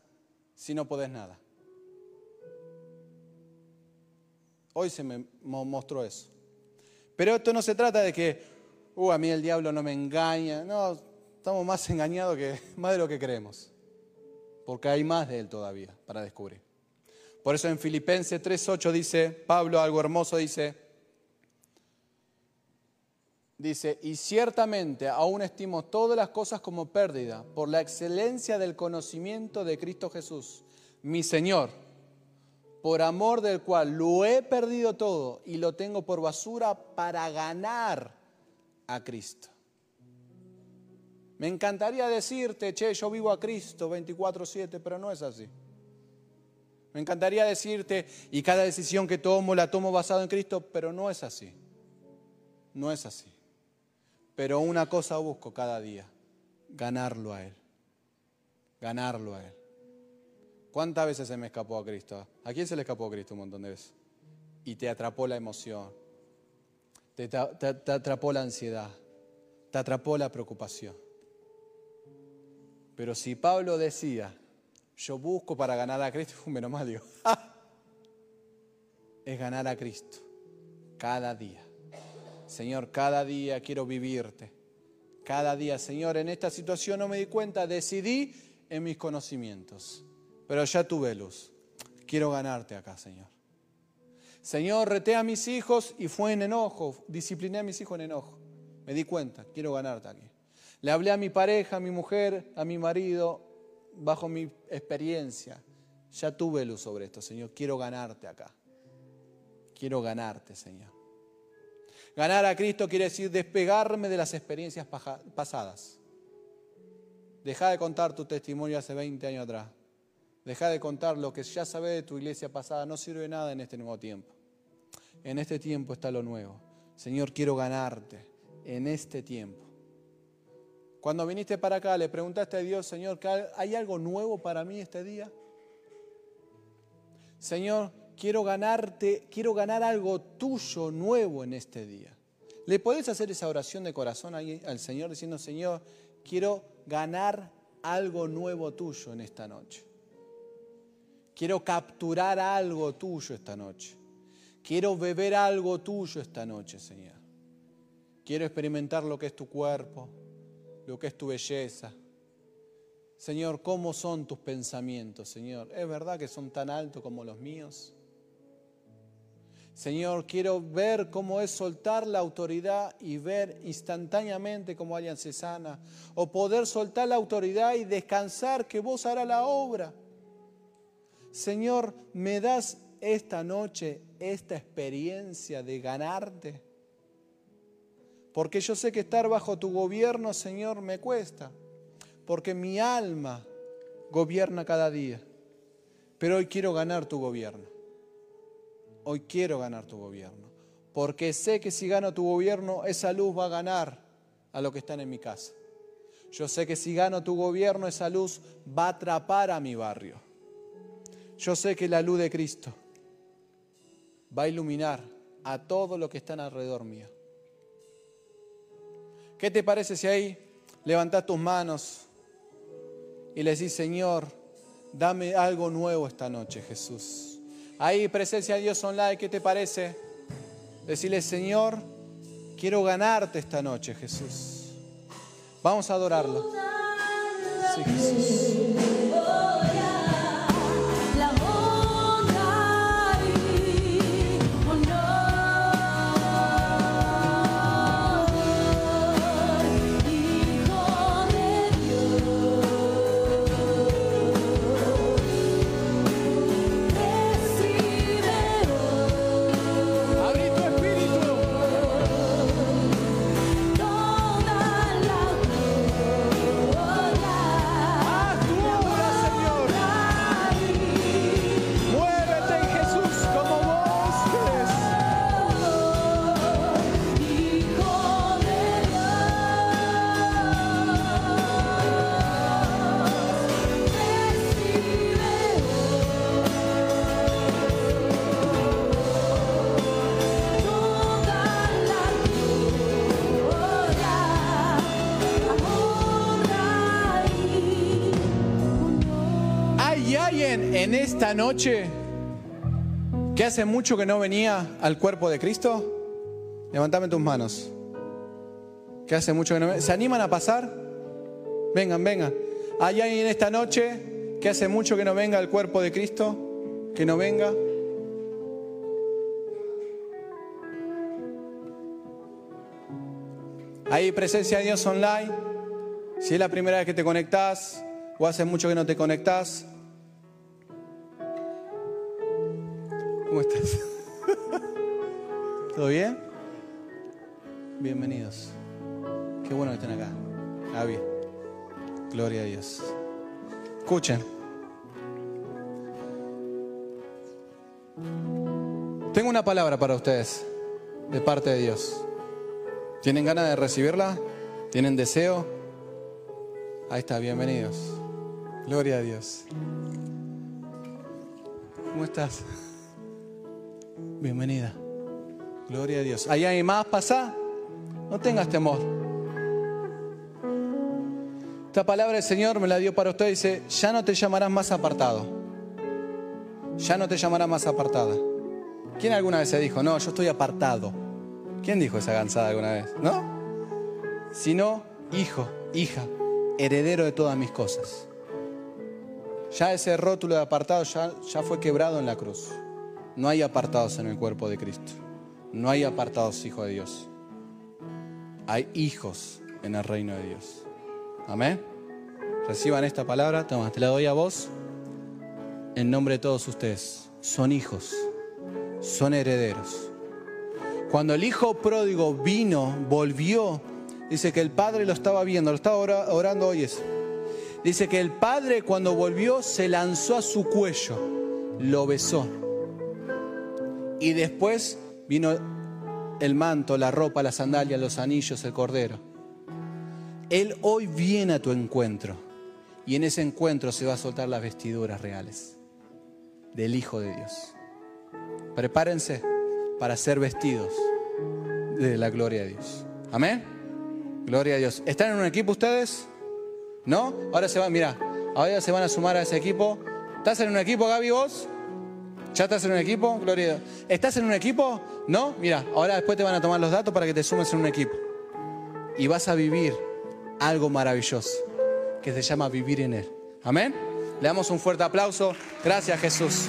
si no podés nada? Hoy se me mostró eso. Pero esto no se trata de que, uh, a mí el diablo no me engaña. No, estamos más engañados que más de lo que creemos porque hay más de Él todavía para descubrir. Por eso en Filipenses 3.8 dice, Pablo algo hermoso dice, Dice, y ciertamente aún estimo todas las cosas como pérdida por la excelencia del conocimiento de Cristo Jesús, mi Señor, por amor del cual lo he perdido todo y lo tengo por basura para ganar a Cristo. Me encantaría decirte, che, yo vivo a Cristo 24/7, pero no es así. Me encantaría decirte, y cada decisión que tomo la tomo basado en Cristo, pero no es así. No es así. Pero una cosa busco cada día, ganarlo a Él. Ganarlo a Él. ¿Cuántas veces se me escapó a Cristo? ¿A quién se le escapó a Cristo un montón de veces? Y te atrapó la emoción, te, atrapó la ansiedad, te atrapó la preocupación. Pero si Pablo decía, yo busco para ganar a Cristo, menos mal digo, es ganar a Cristo cada día. Señor, cada día quiero vivirte. Cada día, Señor, en esta situación no me di cuenta, decidí en mis conocimientos, pero ya tuve luz. Quiero ganarte acá, Señor. Señor, reté a mis hijos y fue en enojo, discipliné a mis hijos en enojo. Me di cuenta, quiero ganarte aquí. Le hablé a mi pareja, a mi mujer, a mi marido, bajo mi experiencia. Ya tuve luz sobre esto, Señor. Quiero ganarte acá. Quiero ganarte, Señor. Ganar a Cristo quiere decir despegarme de las experiencias pasadas. Deja de contar tu testimonio hace 20 años atrás. Deja de contar lo que ya sabes de tu iglesia pasada. No sirve nada en este nuevo tiempo. En este tiempo está lo nuevo. Señor, quiero ganarte en este tiempo. Cuando viniste para acá, le preguntaste a Dios, Señor, ¿hay algo nuevo para mí este día? Señor, quiero ganarte, quiero ganar algo tuyo nuevo en este día. ¿Le podés hacer esa oración de corazón al Señor diciendo, Señor, quiero ganar algo nuevo tuyo en esta noche? Quiero capturar algo tuyo esta noche. Quiero beber algo tuyo esta noche, Señor. Quiero experimentar lo que es tu cuerpo, lo que es tu belleza. Señor, ¿cómo son tus pensamientos, Señor? ¿Es verdad que son tan altos como los míos? Señor, quiero ver cómo es soltar la autoridad y ver instantáneamente cómo alguien se sana. O poder soltar la autoridad y descansar que vos harás la obra. Señor, me das esta noche esta experiencia de ganarte. Porque yo sé que estar bajo tu gobierno, Señor, me cuesta. Porque mi alma gobierna cada día. Pero hoy quiero ganar tu gobierno hoy quiero ganar tu gobierno, porque sé que si gano tu gobierno, esa luz va a ganar a lo que están en mi casa. Yo sé que si gano tu gobierno, esa luz va a atrapar a mi barrio. Yo sé que la luz de Cristo va a iluminar a todo lo que están alrededor mío. ¿Qué te parece si ahí levantas tus manos y le decís, Señor, dame algo nuevo esta noche, Jesús? Ahí, presencia de Dios online, ¿qué te parece? Decirle, Señor, quiero ganarte esta noche, Jesús. Vamos a adorarlo. Sí, Jesús. Esta noche que hace mucho que no venía al cuerpo de Cristo? Levantame tus manos. Que hace mucho que no ¿Se animan a pasar? Vengan, vengan. ¿Hay alguien en esta noche que hace mucho que no venga al cuerpo de Cristo? Que no venga. Ahí presencia de Dios online. Si es la primera vez que te conectás o hace mucho que no te conectás. ¿Cómo estás? ¿Todo bien? Bienvenidos. Qué bueno que estén acá. Bien. Gloria a Dios. Escuchen. Tengo una palabra para ustedes de parte de Dios. ¿Tienen ganas de recibirla? ¿Tienen deseo? Ahí está, bienvenidos. Gloria a Dios. ¿Cómo estás? Bienvenida. Gloria a Dios. ¿Hay alguien más? Pasa. No tengas temor. Esta palabra del Señor me la dio para usted. Dice, ya no te llamarás más apartado. Ya no te llamarás más apartada. ¿Quién alguna vez se dijo, no, yo estoy apartado? ¿Quién dijo esa cansada alguna vez? ¿No? Sino hijo, hija, heredero de todas mis cosas. Ya ese rótulo de apartado ya, ya fue quebrado en la cruz. No hay apartados en el cuerpo de Cristo. No hay apartados hijos de Dios. Hay hijos en el reino de Dios. Amén. Reciban esta palabra. Te la doy a vos. En nombre de todos ustedes. Son hijos. Son herederos. Cuando el hijo pródigo vino, volvió, dice que el padre lo estaba viendo, lo estaba orando hoy. Dice que el padre cuando volvió se lanzó a su cuello, lo besó. Y después vino el manto, la ropa, las sandalias, los anillos, el cordero. Él hoy viene a tu encuentro y en ese encuentro se va a soltar las vestiduras reales del Hijo de Dios. Prepárense para ser vestidos de la gloria de Dios. Amén. Gloria a Dios. ¿Están en un equipo ustedes? ¿No? Ahora se van, mira, ahora se van a sumar a ese equipo. ¿Estás en un equipo, Gaby, vos? ¿Ya estás en un equipo? Gloria a Dios. ¿Estás en un equipo? ¿No? Mira, ahora después te van a tomar los datos para que te sumes en un equipo. Y vas a vivir algo maravilloso que se llama vivir en Él. Amén. Le damos un fuerte aplauso. Gracias, Jesús.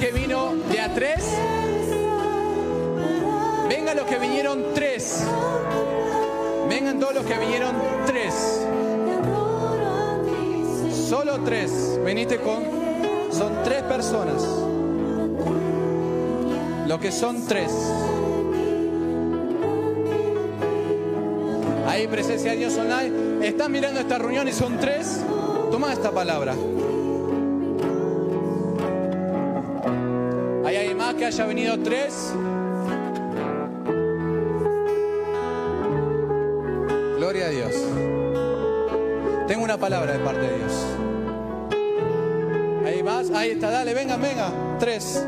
Que vino de a tres? Vengan los que vinieron tres. Vengan todos los que vinieron tres. Solo tres. Veniste con... Son tres personas. Lo que son tres. Ahí presencia de Dios online. Están mirando esta reunión y son tres. Toma esta palabra. Haya venido tres? Gloria a Dios. Tengo una palabra de parte de Dios. ¿Hay más? Ahí está, dale, venga, venga. Tres.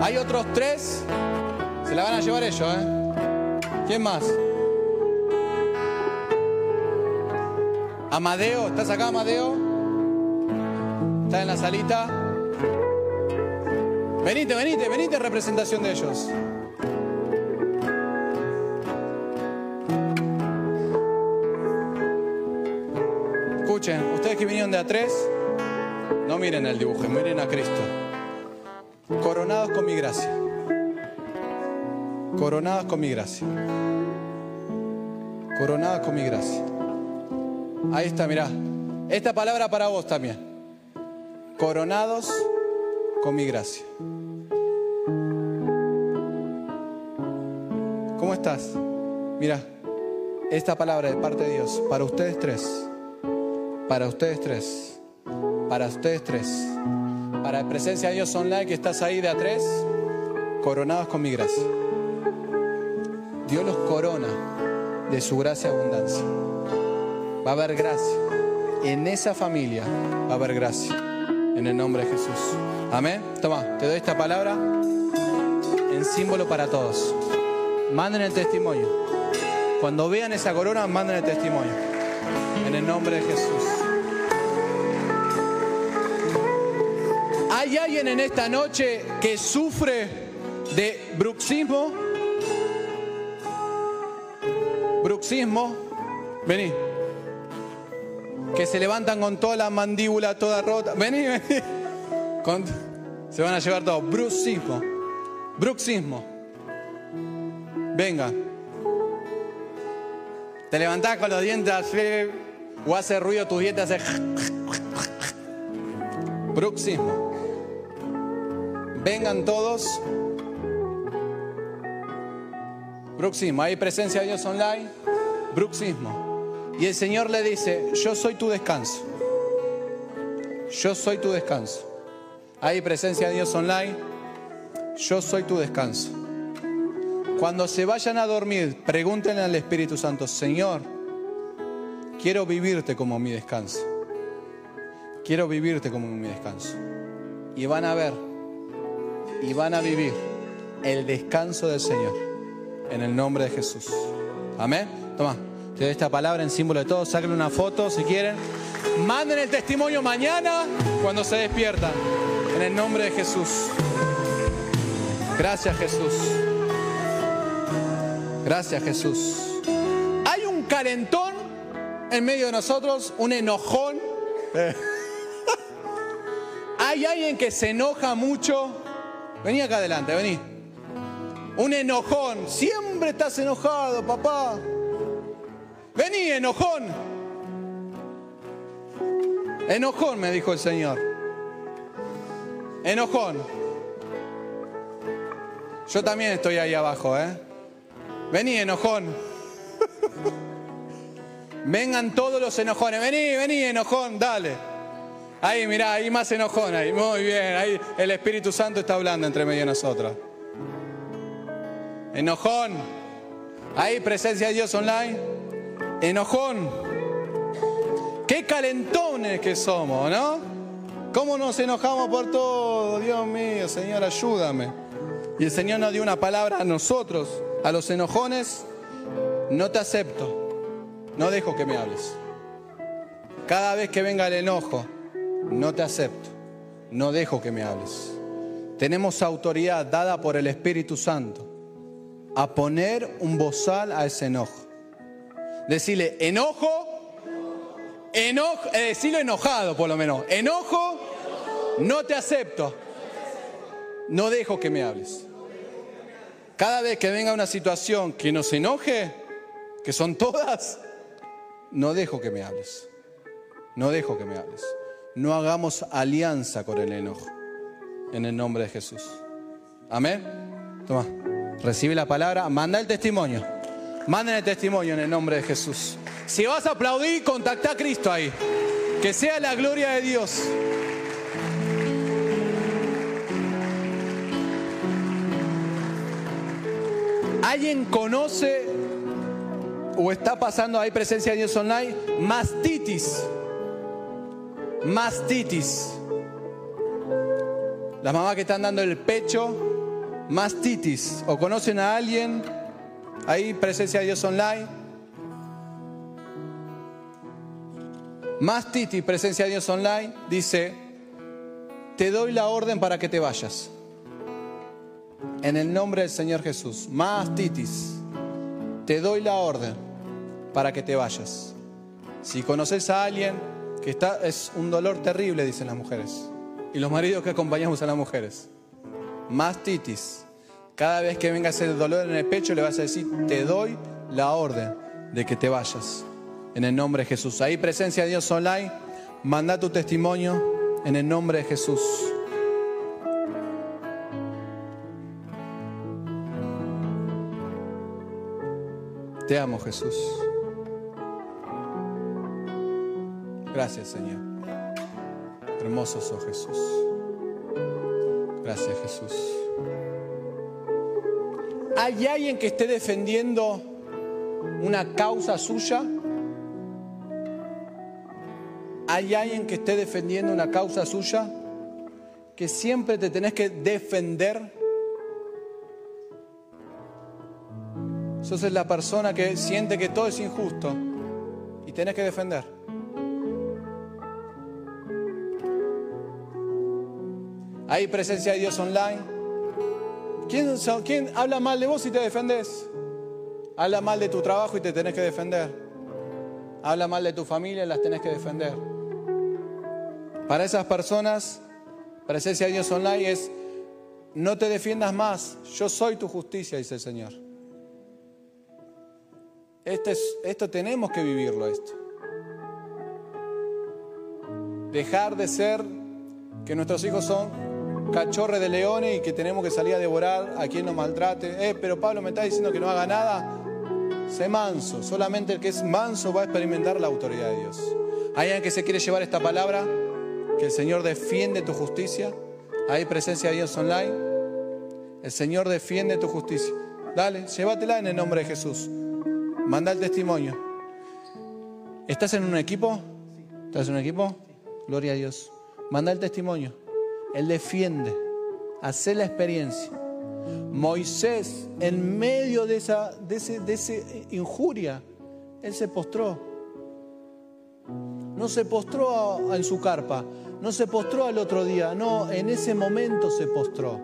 ¿Hay otros tres? Se la van a llevar ellos, ¿eh? ¿Quién más? Amadeo, ¿estás acá, Amadeo? ¿Estás en la salita? Venite, venite, venite en representación de ellos. Escuchen, ustedes que vinieron de a tres, no miren el dibujo, miren a Cristo. Coronados con mi gracia. Coronados con mi gracia. Coronados con mi gracia. Ahí está, mirá. Esta palabra para vos también. Coronados con mi gracia. ¿Cómo estás? Mira, esta palabra de parte de Dios, para ustedes tres, para ustedes tres, para ustedes tres, para la presencia de Dios online que estás ahí de a tres, coronados con mi gracia. Dios los corona de su gracia y abundancia. Va a haber gracia. En esa familia va a haber gracia. En el nombre de Jesús. Amén. Toma, te doy esta palabra en símbolo para todos. Manden el testimonio. Cuando vean esa corona, manden el testimonio. En el nombre de Jesús. ¿Hay alguien en esta noche que sufre de bruxismo. Bruxismo. Vení. Que se levantan con toda la mandíbula toda rota. Vení, vení. Se van a llevar todo. Bruxismo. Bruxismo. Venga. Te levantás con los dientes así, o hace ruido tus dientes, hace. Bruxismo. Vengan todos. Bruxismo. Hay presencia de Dios online. Bruxismo. Y el Señor le dice, yo soy tu descanso. Yo soy tu descanso. Hay presencia de Dios online. Yo soy tu descanso. Cuando se vayan a dormir, pregúntenle al Espíritu Santo, Señor, quiero vivirte como mi descanso. Quiero vivirte como mi descanso. Y van a ver y van a vivir el descanso del Señor en el nombre de Jesús. Amén. Toma, te doy esta palabra en símbolo de todo. Saquen una foto si quieren. Manden el testimonio mañana cuando se despiertan. En el nombre de Jesús. Gracias Jesús. Gracias Jesús. Hay un calentón en medio de nosotros, un enojón. Hay alguien que se enoja mucho. Vení acá adelante, vení. Un enojón. Siempre estás enojado, papá. Vení, enojón. Enojón, me dijo el Señor. Enojón. Yo también estoy ahí abajo, ¿eh? Vení, enojón. Vengan todos los enojones. Vení, vení, enojón, dale. Ahí, mirá, ahí más enojón ahí. Muy bien, ahí el Espíritu Santo está hablando entre medio de nosotros. Enojón. Ahí, presencia de Dios online. Enojón. Qué calentones que somos, ¿no? ¿Cómo nos enojamos por todo? Dios mío, Señor, ayúdame. Y el Señor nos dio una palabra a nosotros, a los enojones. No te acepto. No dejo que me hables. Cada vez que venga el enojo, no te acepto. No dejo que me hables. Tenemos autoridad dada por el Espíritu Santo a poner un bozal a ese enojo. Decirle, enojo, enojo, eh, decirlo enojado por lo menos. Enojo, no te acepto. No dejo que me hables. Cada vez que venga una situación que nos enoje, que son todas, no dejo que me hables. No dejo que me hables. No hagamos alianza con el enojo. En el nombre de Jesús. Amén. Toma. Recibe la palabra. Manda el testimonio. Manden el testimonio en el nombre de Jesús. Si vas a aplaudir, contacta a Cristo ahí. Que sea la gloria de Dios. ¿Alguien conoce o está pasando ahí presencia de Dios online? Mastitis. Mastitis. Las mamás que están dando el pecho, mastitis. ¿O conocen a alguien ahí presencia de Dios online? Mastitis, presencia de Dios online, dice, te doy la orden para que te vayas. En el nombre del Señor Jesús. Mastitis, te doy la orden para que te vayas. Si conoces a alguien que está, es un dolor terrible, dicen las mujeres. Y los maridos que acompañamos a las mujeres. Mastitis. Cada vez que venga ese dolor en el pecho, le vas a decir, te doy la orden de que te vayas. En el nombre de Jesús. Ahí presencia de Dios online. Manda tu testimonio en el nombre de Jesús. Te amo, Jesús. Gracias, Señor. Hermoso sos, Jesús. Gracias, Jesús. ¿Hay alguien que esté defendiendo una causa suya? ¿Hay alguien que esté defendiendo una causa suya? Que siempre te tenés que defender. Sos la persona que siente que todo es injusto y tenés que defender. Hay presencia de Dios online. ¿Quién, ¿Quién habla mal de vos y te defendés? Habla mal de tu trabajo y te tenés que defender. Habla mal de tu familia y las tenés que defender. Para esas personas, presencia de Dios online es, no te defiendas más, yo soy tu justicia, dice el Señor. Este es, esto tenemos que vivirlo, esto. Dejar de ser que nuestros hijos son cachorres de leones y que tenemos que salir a devorar a quien nos maltrate. Eh, pero Pablo me está diciendo que no haga nada. Sé manso. Solamente el que es manso va a experimentar la autoridad de Dios. ¿Hay alguien que se quiere llevar esta palabra? Que el Señor defiende tu justicia. Hay presencia de Dios online. El Señor defiende tu justicia. Dale, llévatela en el nombre de Jesús. Manda el testimonio. ¿Estás en un equipo? ¿Estás en un equipo? Gloria a Dios. Manda el testimonio. Él defiende. Hace la experiencia. Moisés, en medio de esa, de ese, injuria, él se postró. No se postró en su carpa, no se postró al otro día, no, en ese momento se postró.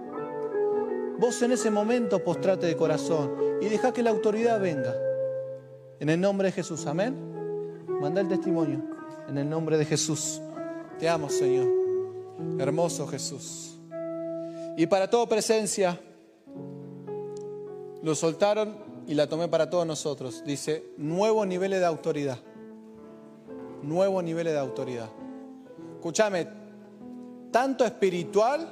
Vos en ese momento postrate de corazón y deja que la autoridad venga. En el nombre de Jesús, amén. Manda el testimonio. En el nombre de Jesús. Te amo, Señor. Hermoso Jesús. Y para toda presencia, lo soltaron y la tomé para todos nosotros. Dice, nuevos niveles de autoridad. Nuevos niveles de autoridad. Escúchame, tanto espiritual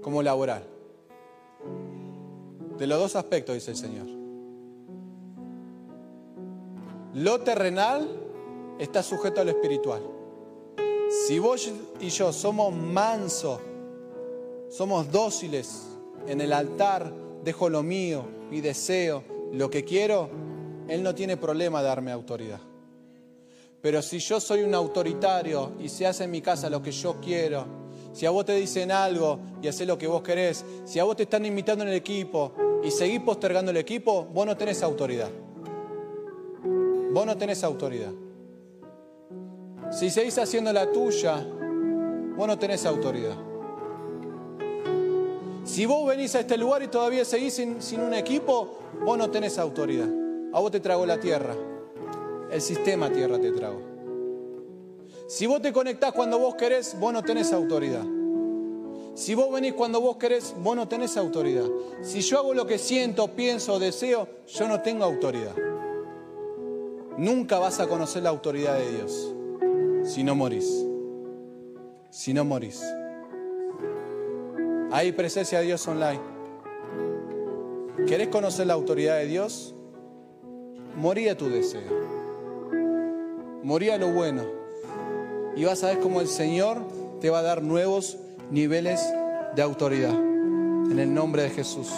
como laboral. De los dos aspectos, dice el Señor. Lo terrenal está sujeto a lo espiritual. Si vos y yo somos mansos, somos dóciles en el altar, dejo lo mío, mi deseo, lo que quiero, Él no tiene problema de darme autoridad. Pero si yo soy un autoritario y se hace en mi casa lo que yo quiero, si a vos te dicen algo y haces lo que vos querés, si a vos te están invitando en el equipo y seguís postergando el equipo, vos no tenés autoridad. Vos no tenés autoridad. Si seguís haciendo la tuya, vos no tenés autoridad. Si vos venís a este lugar y todavía seguís sin, un equipo, vos no tenés autoridad. A vos te trago la tierra. El sistema tierra te trago. Si vos te conectás cuando vos querés, vos no tenés autoridad. Si vos venís cuando vos querés, vos no tenés autoridad. Si yo hago lo que siento, pienso, deseo, yo no tengo autoridad. Nunca vas a conocer la autoridad de Dios si no morís. Si no morís. Hay presencia de Dios online. ¿Querés conocer la autoridad de Dios? Morí a tu deseo. Morí a lo bueno. Y vas a ver cómo el Señor te va a dar nuevos niveles de autoridad. En el nombre de Jesús.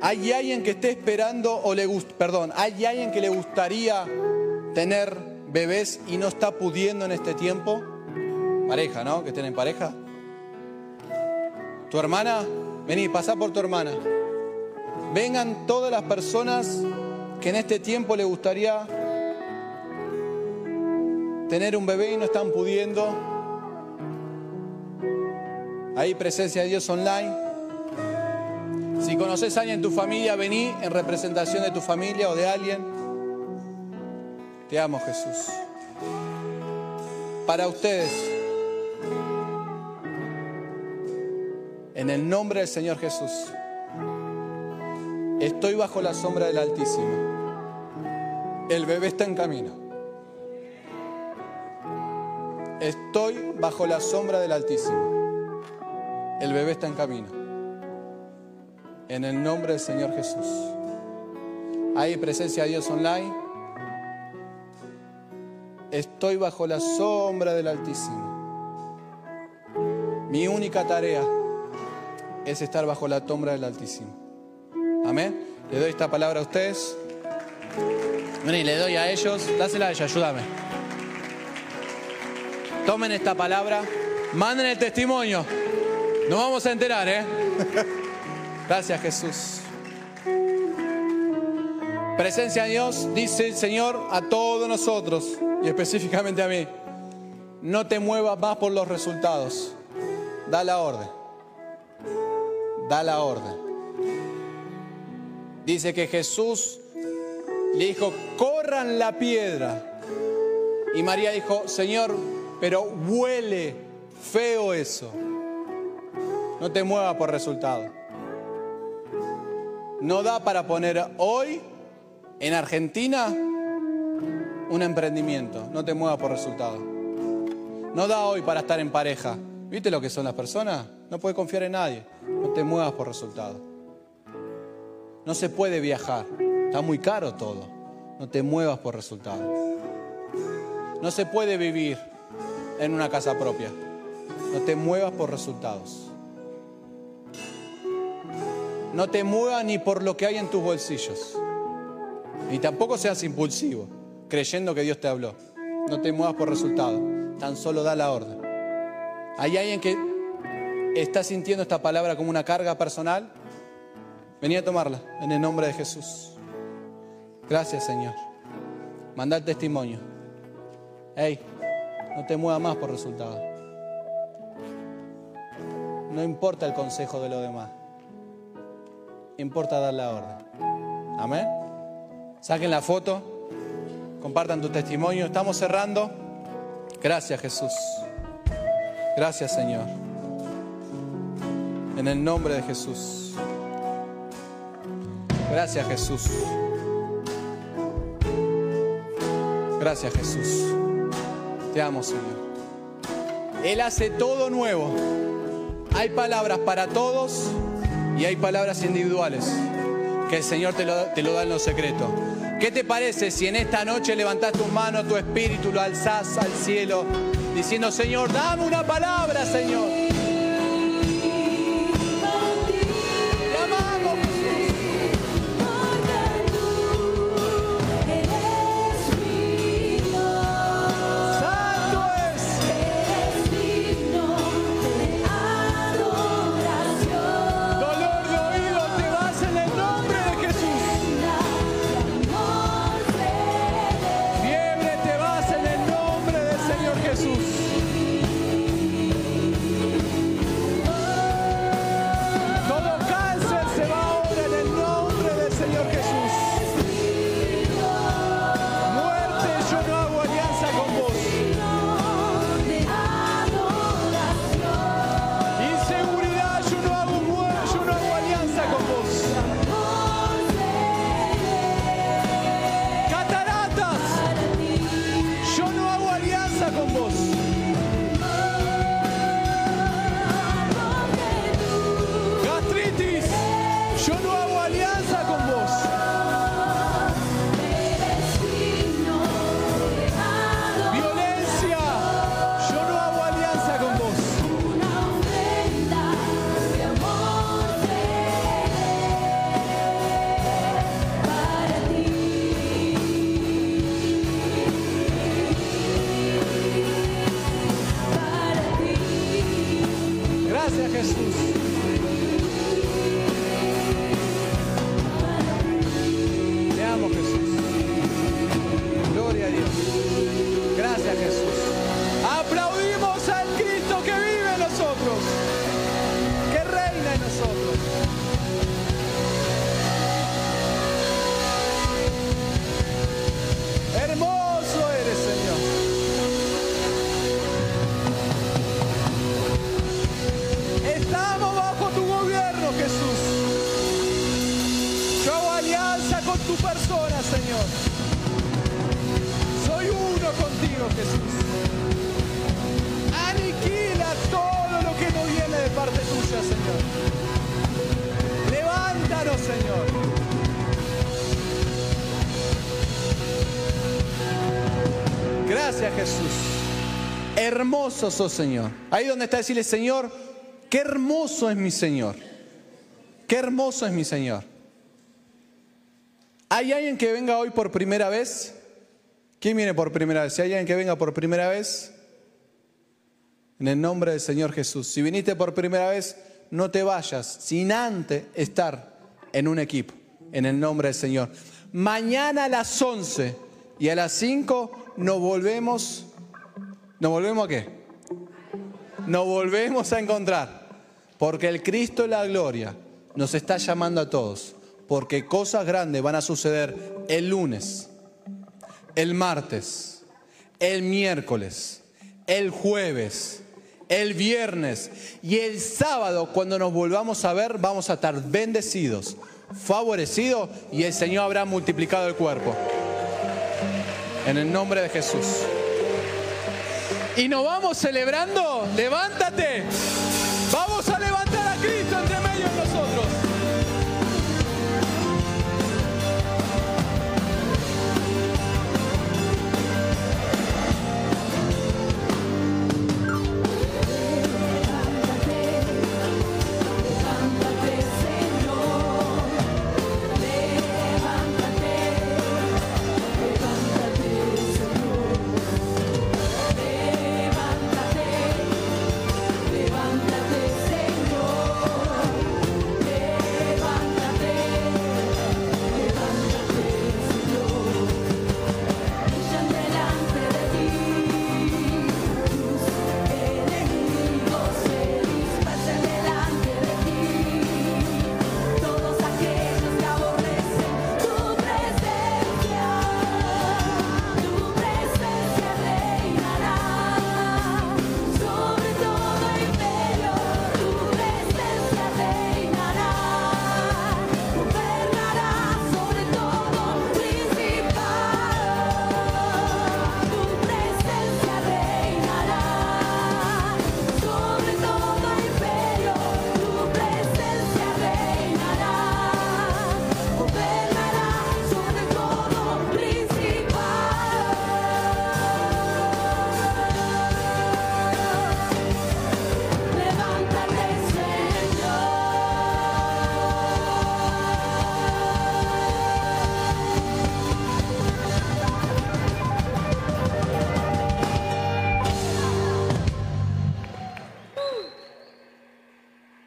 ¿Hay alguien que esté esperando o le gusta, perdón, hay alguien que le gustaría tener bebés y no está pudiendo en este tiempo? Pareja, ¿no? Que estén en pareja. Tu hermana, vení, pasa por tu hermana. Vengan todas las personas que en este tiempo le gustaría tener un bebé y no están pudiendo. Hay presencia de Dios online. Si conoces a alguien en tu familia, vení en representación de tu familia o de alguien. Te amo, Jesús. Para ustedes. En el nombre del Señor Jesús, estoy bajo la sombra del Altísimo. El bebé está en camino. Estoy bajo la sombra del Altísimo. El bebé está en camino. En el nombre del Señor Jesús. Hay presencia de Dios online. Estoy bajo la sombra del Altísimo. Mi única tarea es estar bajo la sombra del Altísimo. Amén. Le doy esta palabra a ustedes. Vení, le doy a ellos. Dásela a ellos, ayúdame. Tomen esta palabra. Manden el testimonio. Nos vamos a enterar, ¿eh? Gracias, Jesús. Presencia de Dios, dice el Señor a todos nosotros y específicamente a mí. No te muevas más por los resultados. Da la orden. Da la orden. Dice que Jesús le dijo, corran la piedra. Y María dijo, Señor, pero huele feo eso. No te muevas por resultado. No da para poner hoy en Argentina un emprendimiento. No te muevas por resultado. No da hoy para estar en pareja. ¿Viste lo que son las personas? No puedes confiar en nadie. No te muevas por resultado. No se puede viajar. Está muy caro todo. No te muevas por resultado. No se puede vivir en una casa propia. No te muevas por resultados. No te muevas ni por lo que hay en tus bolsillos. Y tampoco seas impulsivo, creyendo que Dios te habló. No te muevas por resultados. Tan solo da la orden. ¿Hay alguien que está sintiendo esta palabra como una carga personal? Vení a tomarla en el nombre de Jesús. Gracias, Señor. Manda el testimonio. Hey, no te muevas más por resultado. No importa el consejo de los demás. Importa dar la orden. Amén. Saquen la foto. Compartan tu testimonio. Estamos cerrando. Gracias, Jesús. Gracias, Señor. En el nombre de Jesús. Gracias, Jesús. Gracias, Jesús. Te amo, Señor. Él hace todo nuevo. Hay palabras para todos y hay palabras individuales que el Señor te lo, da en lo secreto. ¿Qué te parece si en esta noche levantás tu mano, tu espíritu, lo alzás al cielo, diciendo, Señor, dame una palabra, Señor? Hermoso sos, Señor. Ahí donde está decirle, Señor, qué hermoso es mi Señor. Qué hermoso es mi Señor. ¿Hay alguien que venga hoy por primera vez? ¿Quién viene por primera vez? Si hay alguien que venga por primera vez, en el nombre del Señor Jesús. Si viniste por primera vez, no te vayas sin antes estar en un equipo, en el nombre del Señor. Mañana a las 11 y a las 5 nos volvemos, ¿nos volvemos a qué? Nos volvemos a encontrar. Porque el Cristo de la gloria nos está llamando a todos. Porque cosas grandes van a suceder el lunes, el martes, el miércoles, el jueves, el viernes y el sábado cuando nos volvamos a ver vamos a estar bendecidos, favorecidos y el Señor habrá multiplicado el cuerpo. En el nombre de Jesús. Y nos vamos celebrando. Levántate.